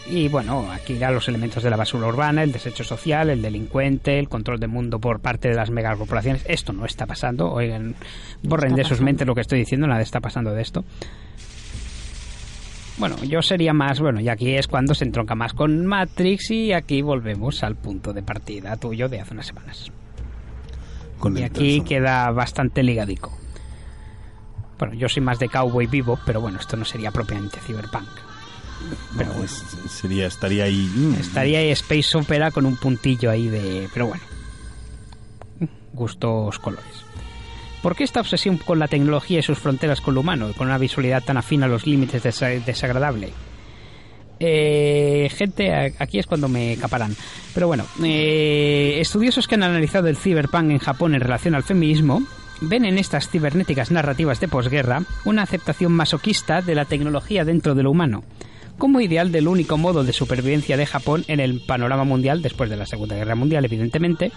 Y bueno, Akira, los elementos de la basura urbana, el desecho social, el delincuente, el control del mundo por parte de las megacorporaciones. Esto no está pasando. Oigan, borren de sus mentes lo que estoy diciendo, nada está pasando de esto. Bueno, yo sería más, bueno, y aquí es cuando se entronca más con Matrix y aquí volvemos al punto de partida tuyo de hace unas semanas. Con Y aquí queda bastante ligadico. Bueno, yo soy más de cowboy vivo, pero bueno, esto no sería propiamente cyberpunk. Pero sería, estaría ahí. mm, Estaría ahí Space Opera con un puntillo ahí de... Pero bueno, gustos colores. ¿Por qué esta obsesión con la tecnología y sus fronteras con lo humano, con una visualidad tan afín a los límites desa- desagradable? Eh, gente, aquí es cuando me caparán. Pero bueno, eh, estudiosos que han analizado el cyberpunk en Japón en relación al feminismo ven en estas cibernéticas narrativas de posguerra una aceptación masoquista de la tecnología dentro de lo humano, como ideal del único modo de supervivencia de Japón en el panorama mundial después de la Segunda Guerra Mundial, evidentemente,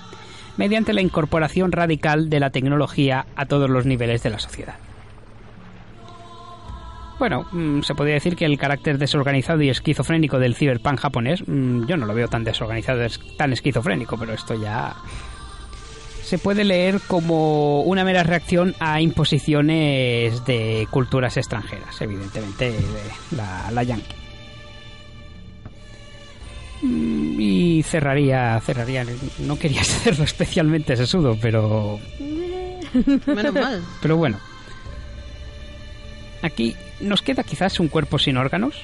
mediante la incorporación radical de la tecnología a todos los niveles de la sociedad. Bueno, mm, se podría decir que el carácter desorganizado y esquizofrénico del ciberpunk japonés, mm, yo no lo veo tan desorganizado, es tan esquizofrénico, pero esto ya se puede leer como una mera reacción a imposiciones de culturas extranjeras, evidentemente de la, la yankee. Mm, Y cerraría, cerraría, no quería hacerlo especialmente sesudo, pero Menos mal. pero bueno. Aquí nos queda quizás un cuerpo sin órganos.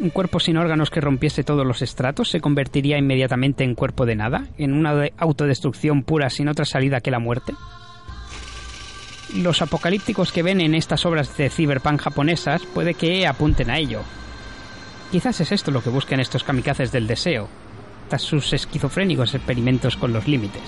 Un cuerpo sin órganos que rompiese todos los estratos se convertiría inmediatamente en cuerpo de nada, en una de- autodestrucción pura sin otra salida que la muerte. Los apocalípticos que ven en estas obras de cyberpunk japonesas puede que apunten a ello. Quizás es esto lo que buscan estos kamikazes del deseo, tras sus esquizofrénicos experimentos con los límites.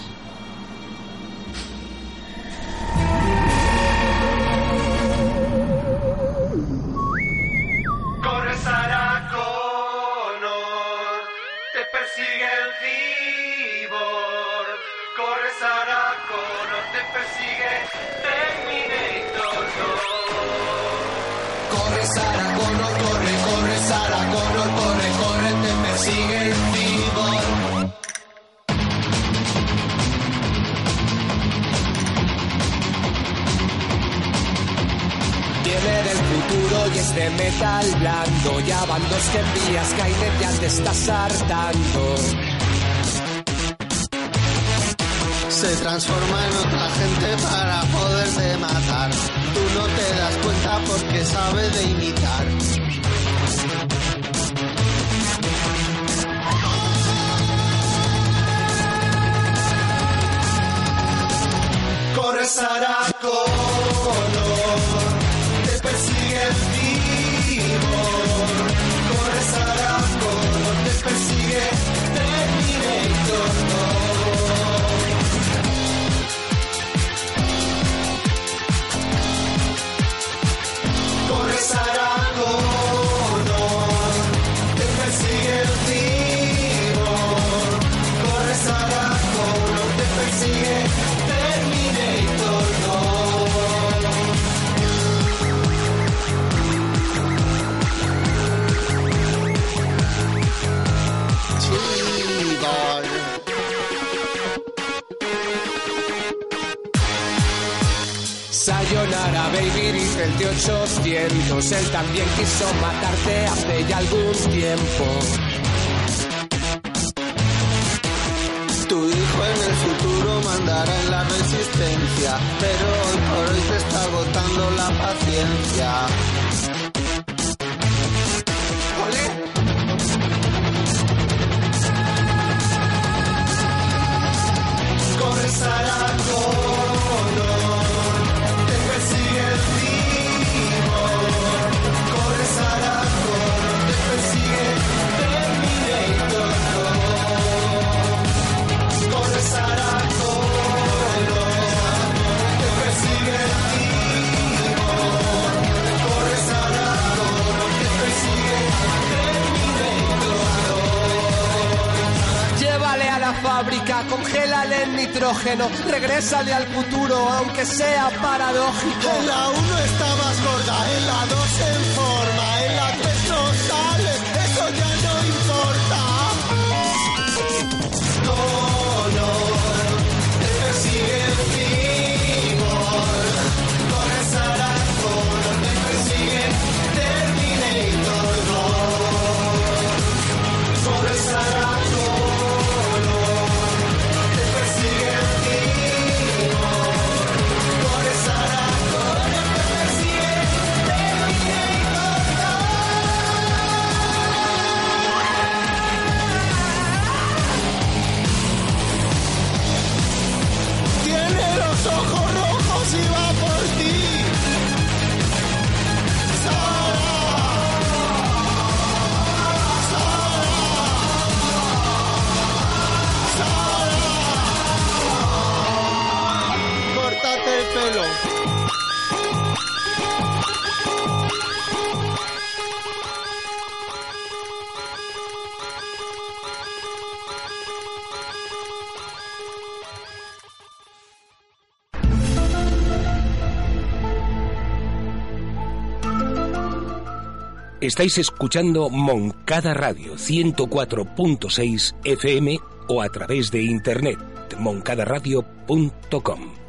El cibor. Viene del futuro y es de metal blando. Ya van dos que envías, Skynet ya te estás hartando. se transforma en otra gente para poderte matar. Tú no te das cuenta porque sabe de imitar. pasará. De 800. Él también quiso matarte hace ya algún tiempo. Tu hijo en el futuro mandará en la resistencia, pero hoy por hoy te está agotando la paciencia. Nitrógeno, regrésale al futuro, aunque sea paradójico. En la 1 estabas gorda, en la 2 en forma, en Estáis escuchando Moncada Radio 104.6 FM o a través de internet moncadaradio.com.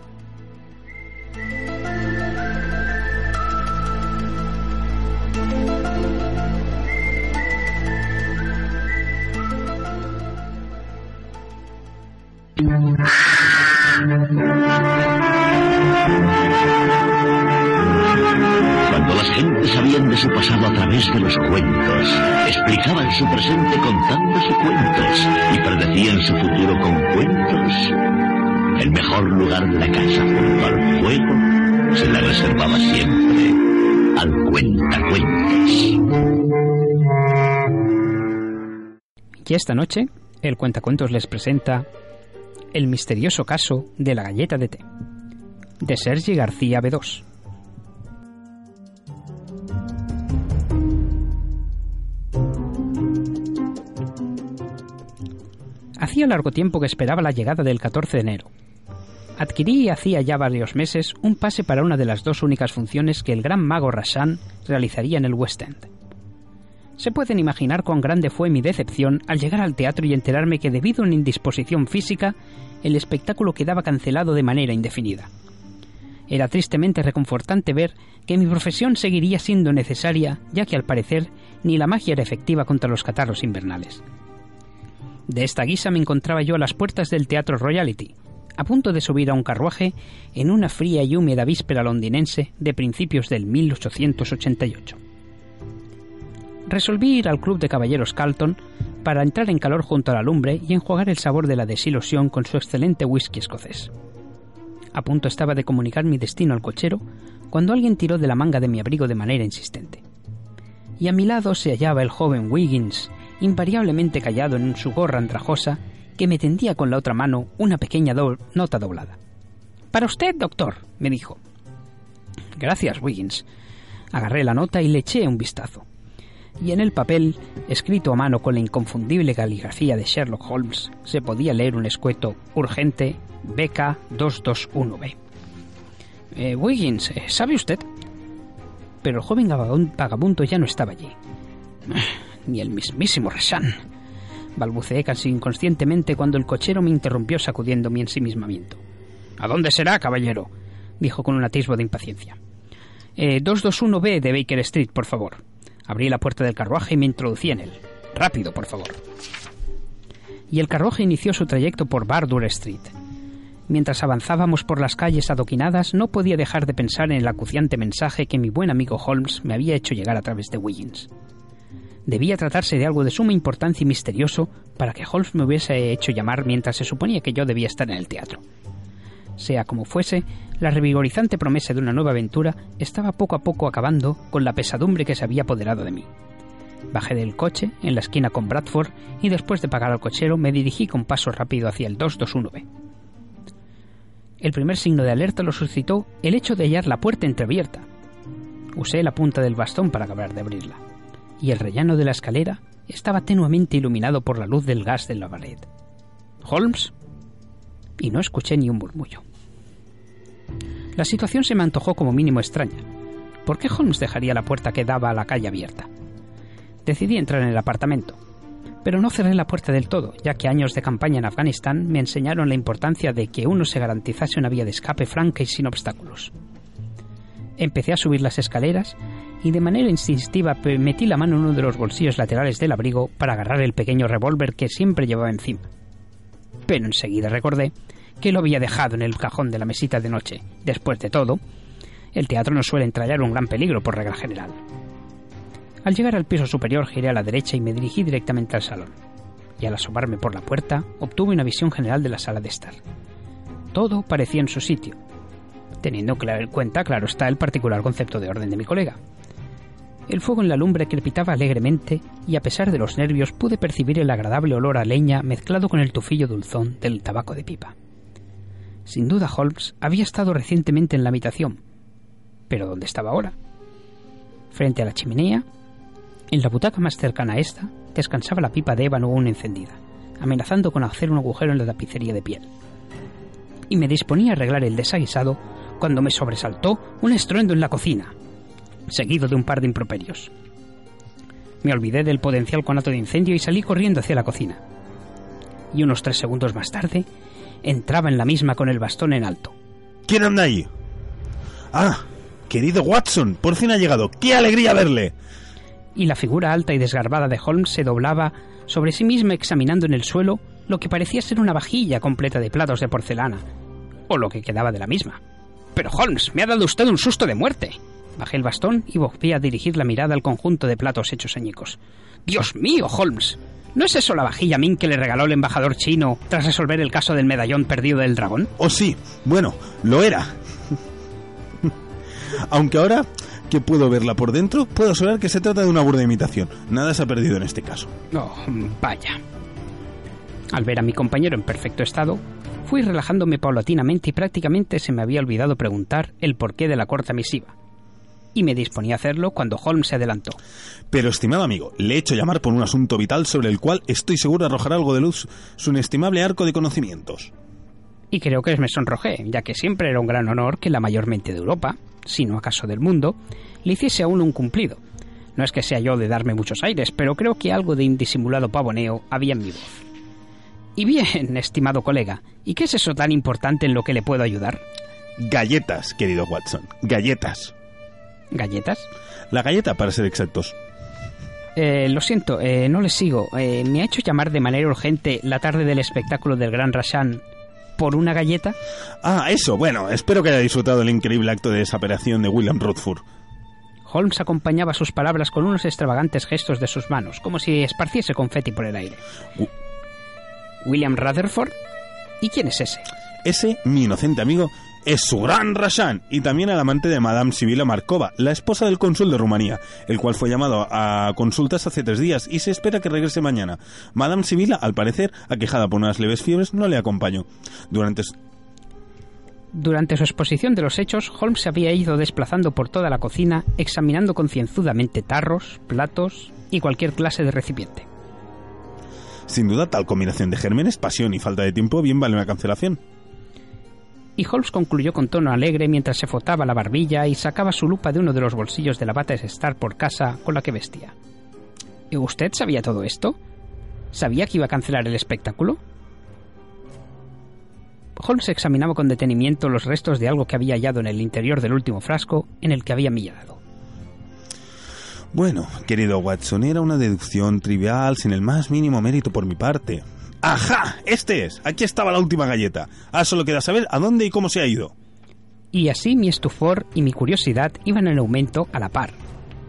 los cuentos, explicaban su presente contándose cuentos y predecían su futuro con cuentos, el mejor lugar de la casa junto al fuego se le reservaba siempre al cuentacuentos. Y esta noche, el cuentacuentos les presenta El misterioso caso de la galleta de té, de Sergi García B2. Hacía largo tiempo que esperaba la llegada del 14 de enero. Adquirí hacía ya varios meses un pase para una de las dos únicas funciones que el gran mago Rashan realizaría en el West End. Se pueden imaginar cuán grande fue mi decepción al llegar al teatro y enterarme que debido a una indisposición física, el espectáculo quedaba cancelado de manera indefinida. Era tristemente reconfortante ver que mi profesión seguiría siendo necesaria, ya que al parecer ni la magia era efectiva contra los catarros invernales. De esta guisa me encontraba yo a las puertas del Teatro Royalty, a punto de subir a un carruaje en una fría y húmeda víspera londinense de principios del 1888. Resolví ir al club de caballeros Carlton para entrar en calor junto a la lumbre y enjuagar el sabor de la desilusión con su excelente whisky escocés. A punto estaba de comunicar mi destino al cochero cuando alguien tiró de la manga de mi abrigo de manera insistente. Y a mi lado se hallaba el joven Wiggins, invariablemente callado en su gorra andrajosa, que me tendía con la otra mano una pequeña nota doblada. Para usted, doctor, me dijo. Gracias, Wiggins. Agarré la nota y le eché un vistazo. Y en el papel, escrito a mano con la inconfundible caligrafía de Sherlock Holmes, se podía leer un escueto urgente BK221B. Eh, Wiggins, eh, ¿sabe usted? Pero el joven vagabun- vagabundo ya no estaba allí. Ni el mismísimo Rashan. Balbuceé casi inconscientemente cuando el cochero me interrumpió sacudiendo mi ensimismamiento. ¿A dónde será, caballero? dijo con un atisbo de impaciencia. Eh, 221B de Baker Street, por favor. Abrí la puerta del carruaje y me introducí en él. Rápido, por favor. Y el carruaje inició su trayecto por Bardur Street. Mientras avanzábamos por las calles adoquinadas, no podía dejar de pensar en el acuciante mensaje que mi buen amigo Holmes me había hecho llegar a través de Wiggins. Debía tratarse de algo de suma importancia y misterioso para que Holmes me hubiese hecho llamar mientras se suponía que yo debía estar en el teatro. Sea como fuese, la revigorizante promesa de una nueva aventura estaba poco a poco acabando con la pesadumbre que se había apoderado de mí. Bajé del coche en la esquina con Bradford y después de pagar al cochero me dirigí con paso rápido hacia el 221B. El primer signo de alerta lo suscitó el hecho de hallar la puerta entreabierta. Usé la punta del bastón para acabar de abrirla, y el rellano de la escalera estaba tenuemente iluminado por la luz del gas de la pared. ¿Holmes? Y no escuché ni un murmullo. La situación se me antojó como mínimo extraña. ¿Por qué Holmes dejaría la puerta que daba a la calle abierta? Decidí entrar en el apartamento, pero no cerré la puerta del todo, ya que años de campaña en Afganistán me enseñaron la importancia de que uno se garantizase una vía de escape franca y sin obstáculos. Empecé a subir las escaleras y de manera instintiva metí la mano en uno de los bolsillos laterales del abrigo para agarrar el pequeño revólver que siempre llevaba encima. Pero enseguida recordé que lo había dejado en el cajón de la mesita de noche. Después de todo, el teatro no suele entrañar un gran peligro por regla general. Al llegar al piso superior giré a la derecha y me dirigí directamente al salón. Y al asomarme por la puerta obtuve una visión general de la sala de estar. Todo parecía en su sitio, teniendo en cuenta, claro está, el particular concepto de orden de mi colega. El fuego en la lumbre crepitaba alegremente y a pesar de los nervios pude percibir el agradable olor a leña mezclado con el tufillo dulzón del tabaco de pipa. Sin duda Holmes había estado recientemente en la habitación. Pero ¿dónde estaba ahora? Frente a la chimenea, en la butaca más cercana a esta, descansaba la pipa de ébano aún encendida, amenazando con hacer un agujero en la tapicería de piel. Y me disponía a arreglar el desaguisado cuando me sobresaltó un estruendo en la cocina, seguido de un par de improperios. Me olvidé del potencial conato de incendio y salí corriendo hacia la cocina. Y unos tres segundos más tarde, entraba en la misma con el bastón en alto. ¿Quién anda ahí? Ah, querido Watson, por fin ha llegado. ¡Qué alegría verle! y la figura alta y desgarbada de Holmes se doblaba sobre sí misma examinando en el suelo lo que parecía ser una vajilla completa de platos de porcelana, o lo que quedaba de la misma. Pero Holmes, me ha dado usted un susto de muerte. Bajé el bastón y volví a dirigir la mirada al conjunto de platos hechos añicos. Dios mío, Holmes. ¿No es eso la vajilla Ming que le regaló el embajador chino tras resolver el caso del medallón perdido del dragón? Oh, sí. Bueno, lo era. Aunque ahora que puedo verla por dentro, puedo asegurar que se trata de una burda imitación. Nada se ha perdido en este caso. Oh, vaya. Al ver a mi compañero en perfecto estado, fui relajándome paulatinamente y prácticamente se me había olvidado preguntar el porqué de la corta misiva. Y me disponía a hacerlo cuando Holmes se adelantó. Pero, estimado amigo, le he hecho llamar por un asunto vital sobre el cual estoy seguro arrojará algo de luz su inestimable arco de conocimientos. Y creo que me sonrojé, ya que siempre era un gran honor que la mayor mente de Europa, si no acaso del mundo, le hiciese a uno un cumplido. No es que sea yo de darme muchos aires, pero creo que algo de indisimulado pavoneo había en mi voz. Y bien, estimado colega, ¿y qué es eso tan importante en lo que le puedo ayudar? Galletas, querido Watson. Galletas. ¿Galletas? La galleta, para ser exactos. Eh, lo siento, eh, no le sigo. Eh, me ha hecho llamar de manera urgente la tarde del espectáculo del Gran Rashan por una galleta? Ah, eso, bueno, espero que haya disfrutado del increíble acto de desaparición de William Rutherford. Holmes acompañaba sus palabras con unos extravagantes gestos de sus manos, como si esparciese confeti por el aire. ¿William Rutherford? ¿Y quién es ese? Ese, mi inocente amigo, es su gran Rashan y también el amante de Madame Sibila Markova, la esposa del cónsul de Rumanía, el cual fue llamado a consultas hace tres días y se espera que regrese mañana. Madame Sibila, al parecer, aquejada por unas leves fiebres, no le acompañó. Durante su exposición de los hechos, Holmes se había ido desplazando por toda la cocina, examinando concienzudamente tarros, platos y cualquier clase de recipiente. Sin duda, tal combinación de gérmenes, pasión y falta de tiempo bien vale una cancelación. Y Holmes concluyó con tono alegre mientras se frotaba la barbilla y sacaba su lupa de uno de los bolsillos de la bata estar por casa con la que vestía. ¿Y usted sabía todo esto? ¿Sabía que iba a cancelar el espectáculo? Holmes examinaba con detenimiento los restos de algo que había hallado en el interior del último frasco en el que había millado. Bueno, querido Watson, era una deducción trivial sin el más mínimo mérito por mi parte. ¡Ajá! Este es. Aquí estaba la última galleta. Ah, solo queda saber a dónde y cómo se ha ido. Y así mi estupor y mi curiosidad iban en aumento a la par,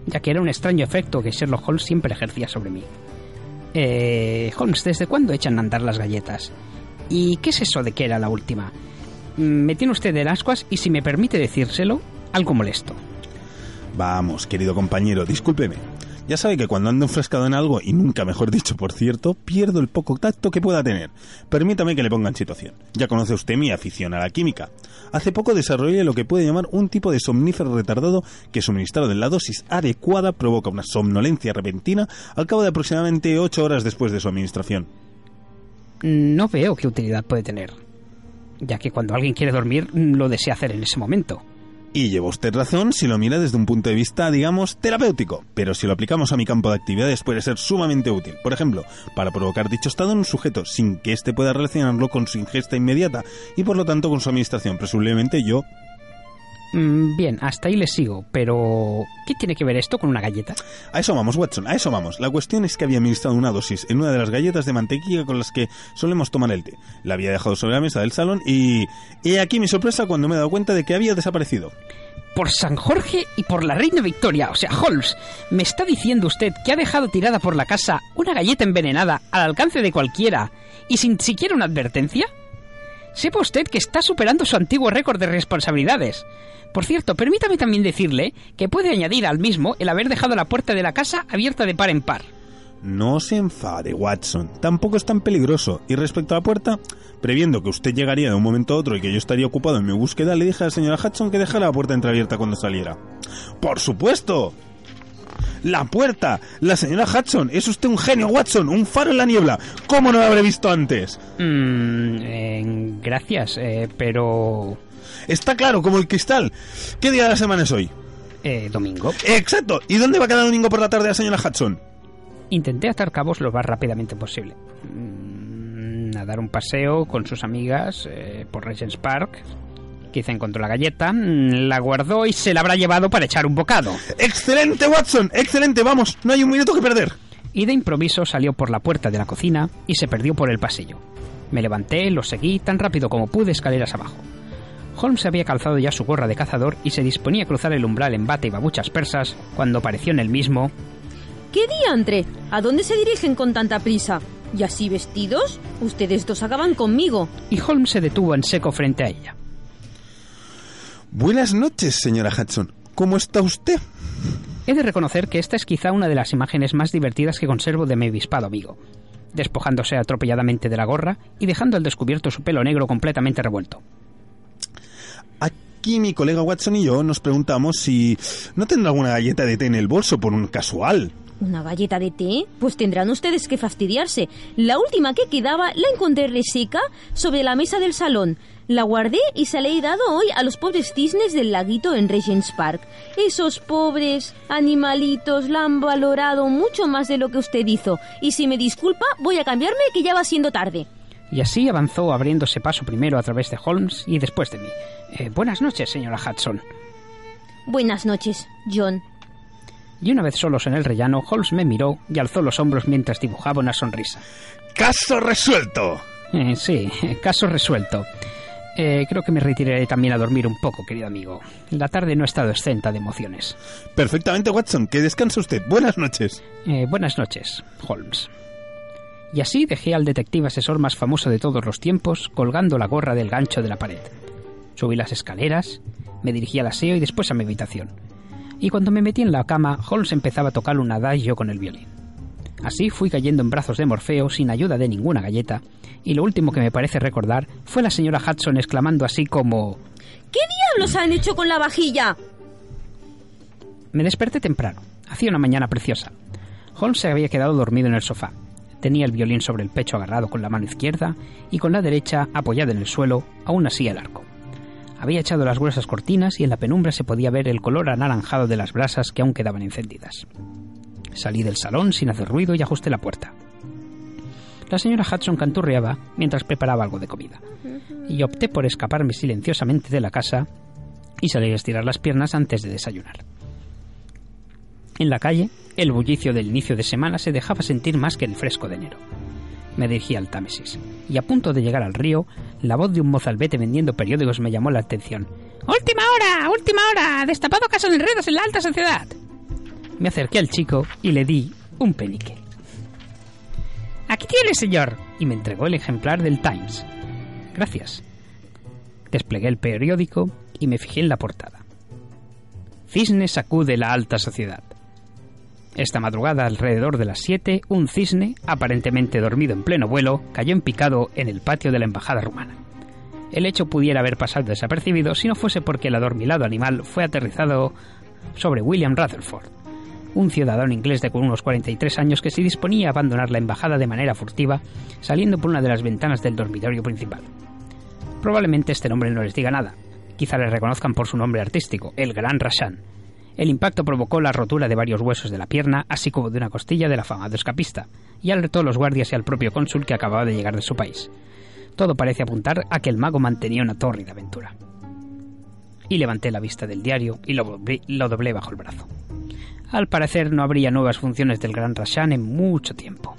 ya que era un extraño efecto que Sherlock Holmes siempre ejercía sobre mí. Eh, Holmes, ¿desde cuándo echan a andar las galletas? ¿Y qué es eso de que era la última? Mm, Me tiene usted en ascuas y si me permite decírselo, algo molesto. Vamos, querido compañero, discúlpeme. Ya sabe que cuando ando enfrescado en algo, y nunca mejor dicho, por cierto, pierdo el poco tacto que pueda tener. Permítame que le ponga en situación. Ya conoce usted mi afición a la química. Hace poco desarrollé lo que puede llamar un tipo de somnífero retardado que suministrado en la dosis adecuada provoca una somnolencia repentina al cabo de aproximadamente 8 horas después de su administración. No veo qué utilidad puede tener, ya que cuando alguien quiere dormir lo desea hacer en ese momento. Y lleva usted razón si lo mira desde un punto de vista, digamos, terapéutico, pero si lo aplicamos a mi campo de actividades puede ser sumamente útil. Por ejemplo, para provocar dicho estado en un sujeto sin que éste pueda relacionarlo con su ingesta inmediata y por lo tanto con su administración. Presumiblemente yo... Mm, Bien, hasta ahí le sigo, pero ¿qué tiene que ver esto con una galleta? A eso vamos, Watson, a eso vamos. La cuestión es que había administrado una dosis en una de las galletas de mantequilla con las que solemos tomar el té. La había dejado sobre la mesa del salón y... He aquí mi sorpresa cuando me he dado cuenta de que había desaparecido. Por San Jorge y por la reina Victoria, o sea, Holmes, ¿me está diciendo usted que ha dejado tirada por la casa una galleta envenenada al alcance de cualquiera y sin siquiera una advertencia? Sepa usted que está superando su antiguo récord de responsabilidades. Por cierto, permítame también decirle que puede añadir al mismo el haber dejado la puerta de la casa abierta de par en par. No se enfade, Watson. Tampoco es tan peligroso. Y respecto a la puerta, previendo que usted llegaría de un momento a otro y que yo estaría ocupado en mi búsqueda, le dije a la señora Hudson que dejara la puerta entreabierta cuando saliera. ¡Por supuesto! ¡La puerta! ¡La señora Hudson! ¡Es usted un genio, Watson! ¡Un faro en la niebla! ¿Cómo no lo habré visto antes? Mm, eh, gracias, eh, pero... Está claro, como el cristal. ¿Qué día de la semana es hoy? Eh, domingo. ¡Exacto! ¿Y dónde va cada domingo por la tarde la señora Hudson? Intenté atar cabos lo más rápidamente posible. Mm, A dar un paseo con sus amigas eh, por Regent's Park. Quizá encontró la galleta, mm, la guardó y se la habrá llevado para echar un bocado. ¡Excelente, Watson! ¡Excelente! ¡Vamos! No hay un minuto que perder. Y de improviso salió por la puerta de la cocina y se perdió por el pasillo. Me levanté, lo seguí tan rápido como pude escaleras abajo. Holmes había calzado ya su gorra de cazador y se disponía a cruzar el umbral en bate y babuchas persas cuando apareció en el mismo ¿Qué diantre? ¿A dónde se dirigen con tanta prisa? ¿Y así vestidos? Ustedes dos acaban conmigo. y Holmes se detuvo en seco frente a ella. Buenas noches, señora Hudson. ¿Cómo está usted? He de reconocer que esta es quizá una de las imágenes más divertidas que conservo de mi avispado amigo, despojándose atropelladamente de la gorra y dejando al descubierto su pelo negro completamente revuelto. Aquí mi colega Watson y yo nos preguntamos si no tendrá alguna galleta de té en el bolso por un casual. ¿Una galleta de té? Pues tendrán ustedes que fastidiarse. La última que quedaba la encontré reseca sobre la mesa del salón. La guardé y se la he dado hoy a los pobres cisnes del laguito en Regent's Park. Esos pobres animalitos la han valorado mucho más de lo que usted hizo. Y si me disculpa, voy a cambiarme que ya va siendo tarde. Y así avanzó abriéndose paso primero a través de Holmes y después de mí. Eh, buenas noches, señora Hudson. Buenas noches, John. Y una vez solos en el rellano, Holmes me miró y alzó los hombros mientras dibujaba una sonrisa. ¡Caso resuelto! Eh, sí, caso resuelto. Eh, creo que me retiraré también a dormir un poco, querido amigo. La tarde no ha estado exenta de emociones. Perfectamente, Watson. Que descanse usted. Buenas noches. Eh, buenas noches, Holmes. Y así dejé al detective asesor más famoso de todos los tiempos colgando la gorra del gancho de la pared. Subí las escaleras, me dirigí al aseo y después a mi habitación. Y cuando me metí en la cama, Holmes empezaba a tocar un adagio con el violín. Así fui cayendo en brazos de Morfeo sin ayuda de ninguna galleta, y lo último que me parece recordar fue la señora Hudson exclamando así como ¿Qué diablos han hecho con la vajilla? Me desperté temprano. Hacía una mañana preciosa. Holmes se había quedado dormido en el sofá. Tenía el violín sobre el pecho agarrado con la mano izquierda y con la derecha apoyada en el suelo, aún así al arco. Había echado las gruesas cortinas y en la penumbra se podía ver el color anaranjado de las brasas que aún quedaban encendidas. Salí del salón sin hacer ruido y ajusté la puerta. La señora Hudson canturreaba mientras preparaba algo de comida, y opté por escaparme silenciosamente de la casa y salir a estirar las piernas antes de desayunar. En la calle, el bullicio del inicio de semana se dejaba sentir más que el fresco de enero. Me dirigí al Támesis, y a punto de llegar al río, la voz de un mozalbete vendiendo periódicos me llamó la atención. ¡Última hora! ¡Última hora! ¡Destapado caso de enredos en la alta sociedad! Me acerqué al chico y le di un penique. Aquí tiene, señor. Y me entregó el ejemplar del Times. Gracias. Desplegué el periódico y me fijé en la portada. Cisne sacude la alta sociedad. Esta madrugada, alrededor de las 7, un cisne, aparentemente dormido en pleno vuelo, cayó en picado en el patio de la embajada rumana. El hecho pudiera haber pasado desapercibido si no fuese porque el adormilado animal fue aterrizado sobre William Rutherford, un ciudadano inglés de unos 43 años que se disponía a abandonar la embajada de manera furtiva, saliendo por una de las ventanas del dormitorio principal. Probablemente este nombre no les diga nada. Quizá le reconozcan por su nombre artístico, el Gran Rashan. El impacto provocó la rotura de varios huesos de la pierna, así como de una costilla del afamado escapista, y alertó a los guardias y al propio cónsul que acababa de llegar de su país. Todo parece apuntar a que el mago mantenía una tórrida aventura. Y levanté la vista del diario y lo, doblé, lo doblé bajo el brazo. Al parecer no habría nuevas funciones del Gran Rashan en mucho tiempo.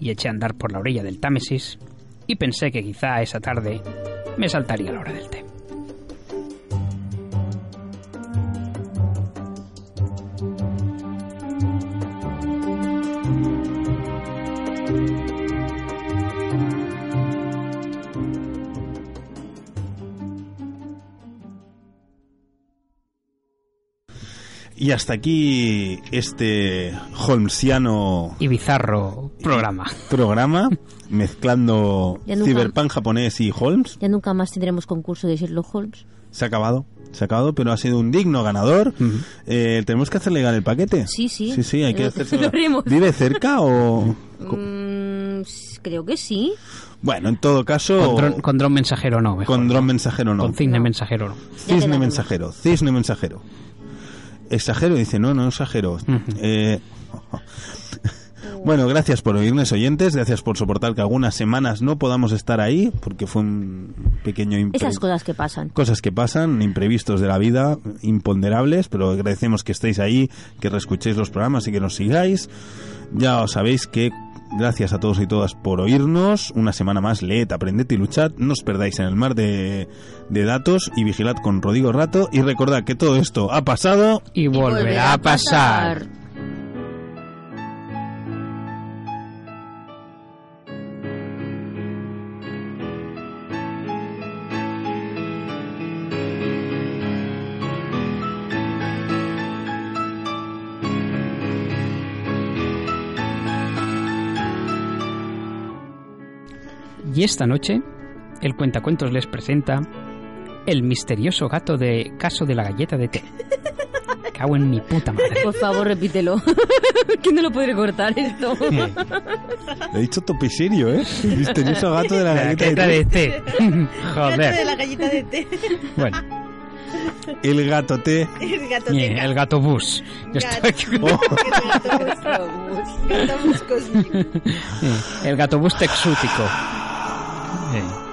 Y eché a andar por la orilla del Támesis y pensé que quizá esa tarde me saltaría la hora del té. Y hasta aquí este Holmesiano Y bizarro programa. programa mezclando nunca- Cyberpunk japonés y Holmes. Ya nunca más tendremos concurso de Sherlock Holmes. Se ha acabado, se ha acabado, pero ha sido un digno ganador. Eh, Tenemos que hacerle llegar el paquete. Sí, sí. Sí, sí, hay que Lo- hacerse. lo haremos. ¿Vive cerca o...? Mm, creo que sí. Bueno, en todo caso... Con dron, con dron mensajero no, mejor. con dron mensajero no. Con cisne mensajero no. Cisne mensajero, cisne mensajero. Exagero, dice, no, no exagero. Eh, bueno, gracias por oírnos oyentes, gracias por soportar que algunas semanas no podamos estar ahí, porque fue un pequeño impre- Esas cosas que pasan. cosas que pasan, imprevistos de la vida, imponderables, pero agradecemos que estéis ahí, que reescuchéis los programas y que nos sigáis. Ya os sabéis que gracias a todos y todas por oírnos. Una semana más, leed, aprended y luchad. No os perdáis en el mar de, de datos y vigilad con Rodrigo Rato. Y recordad que todo esto ha pasado. Y volverá a pasar. Y esta noche, el cuentacuentos les presenta el misterioso gato de caso de la galleta de té. Cago en mi puta madre. Por favor, repítelo. que no lo puede cortar esto. Lo he dicho tope serio, ¿eh? El misterioso gato de la La galleta galleta de de té. té. de Joder. la galleta de té. Bueno, El gato té. El gato té. el gato bus. Gato. Estoy- Oh, Gato bus. Gato bus cósmico. el gato bus texútico. Eh.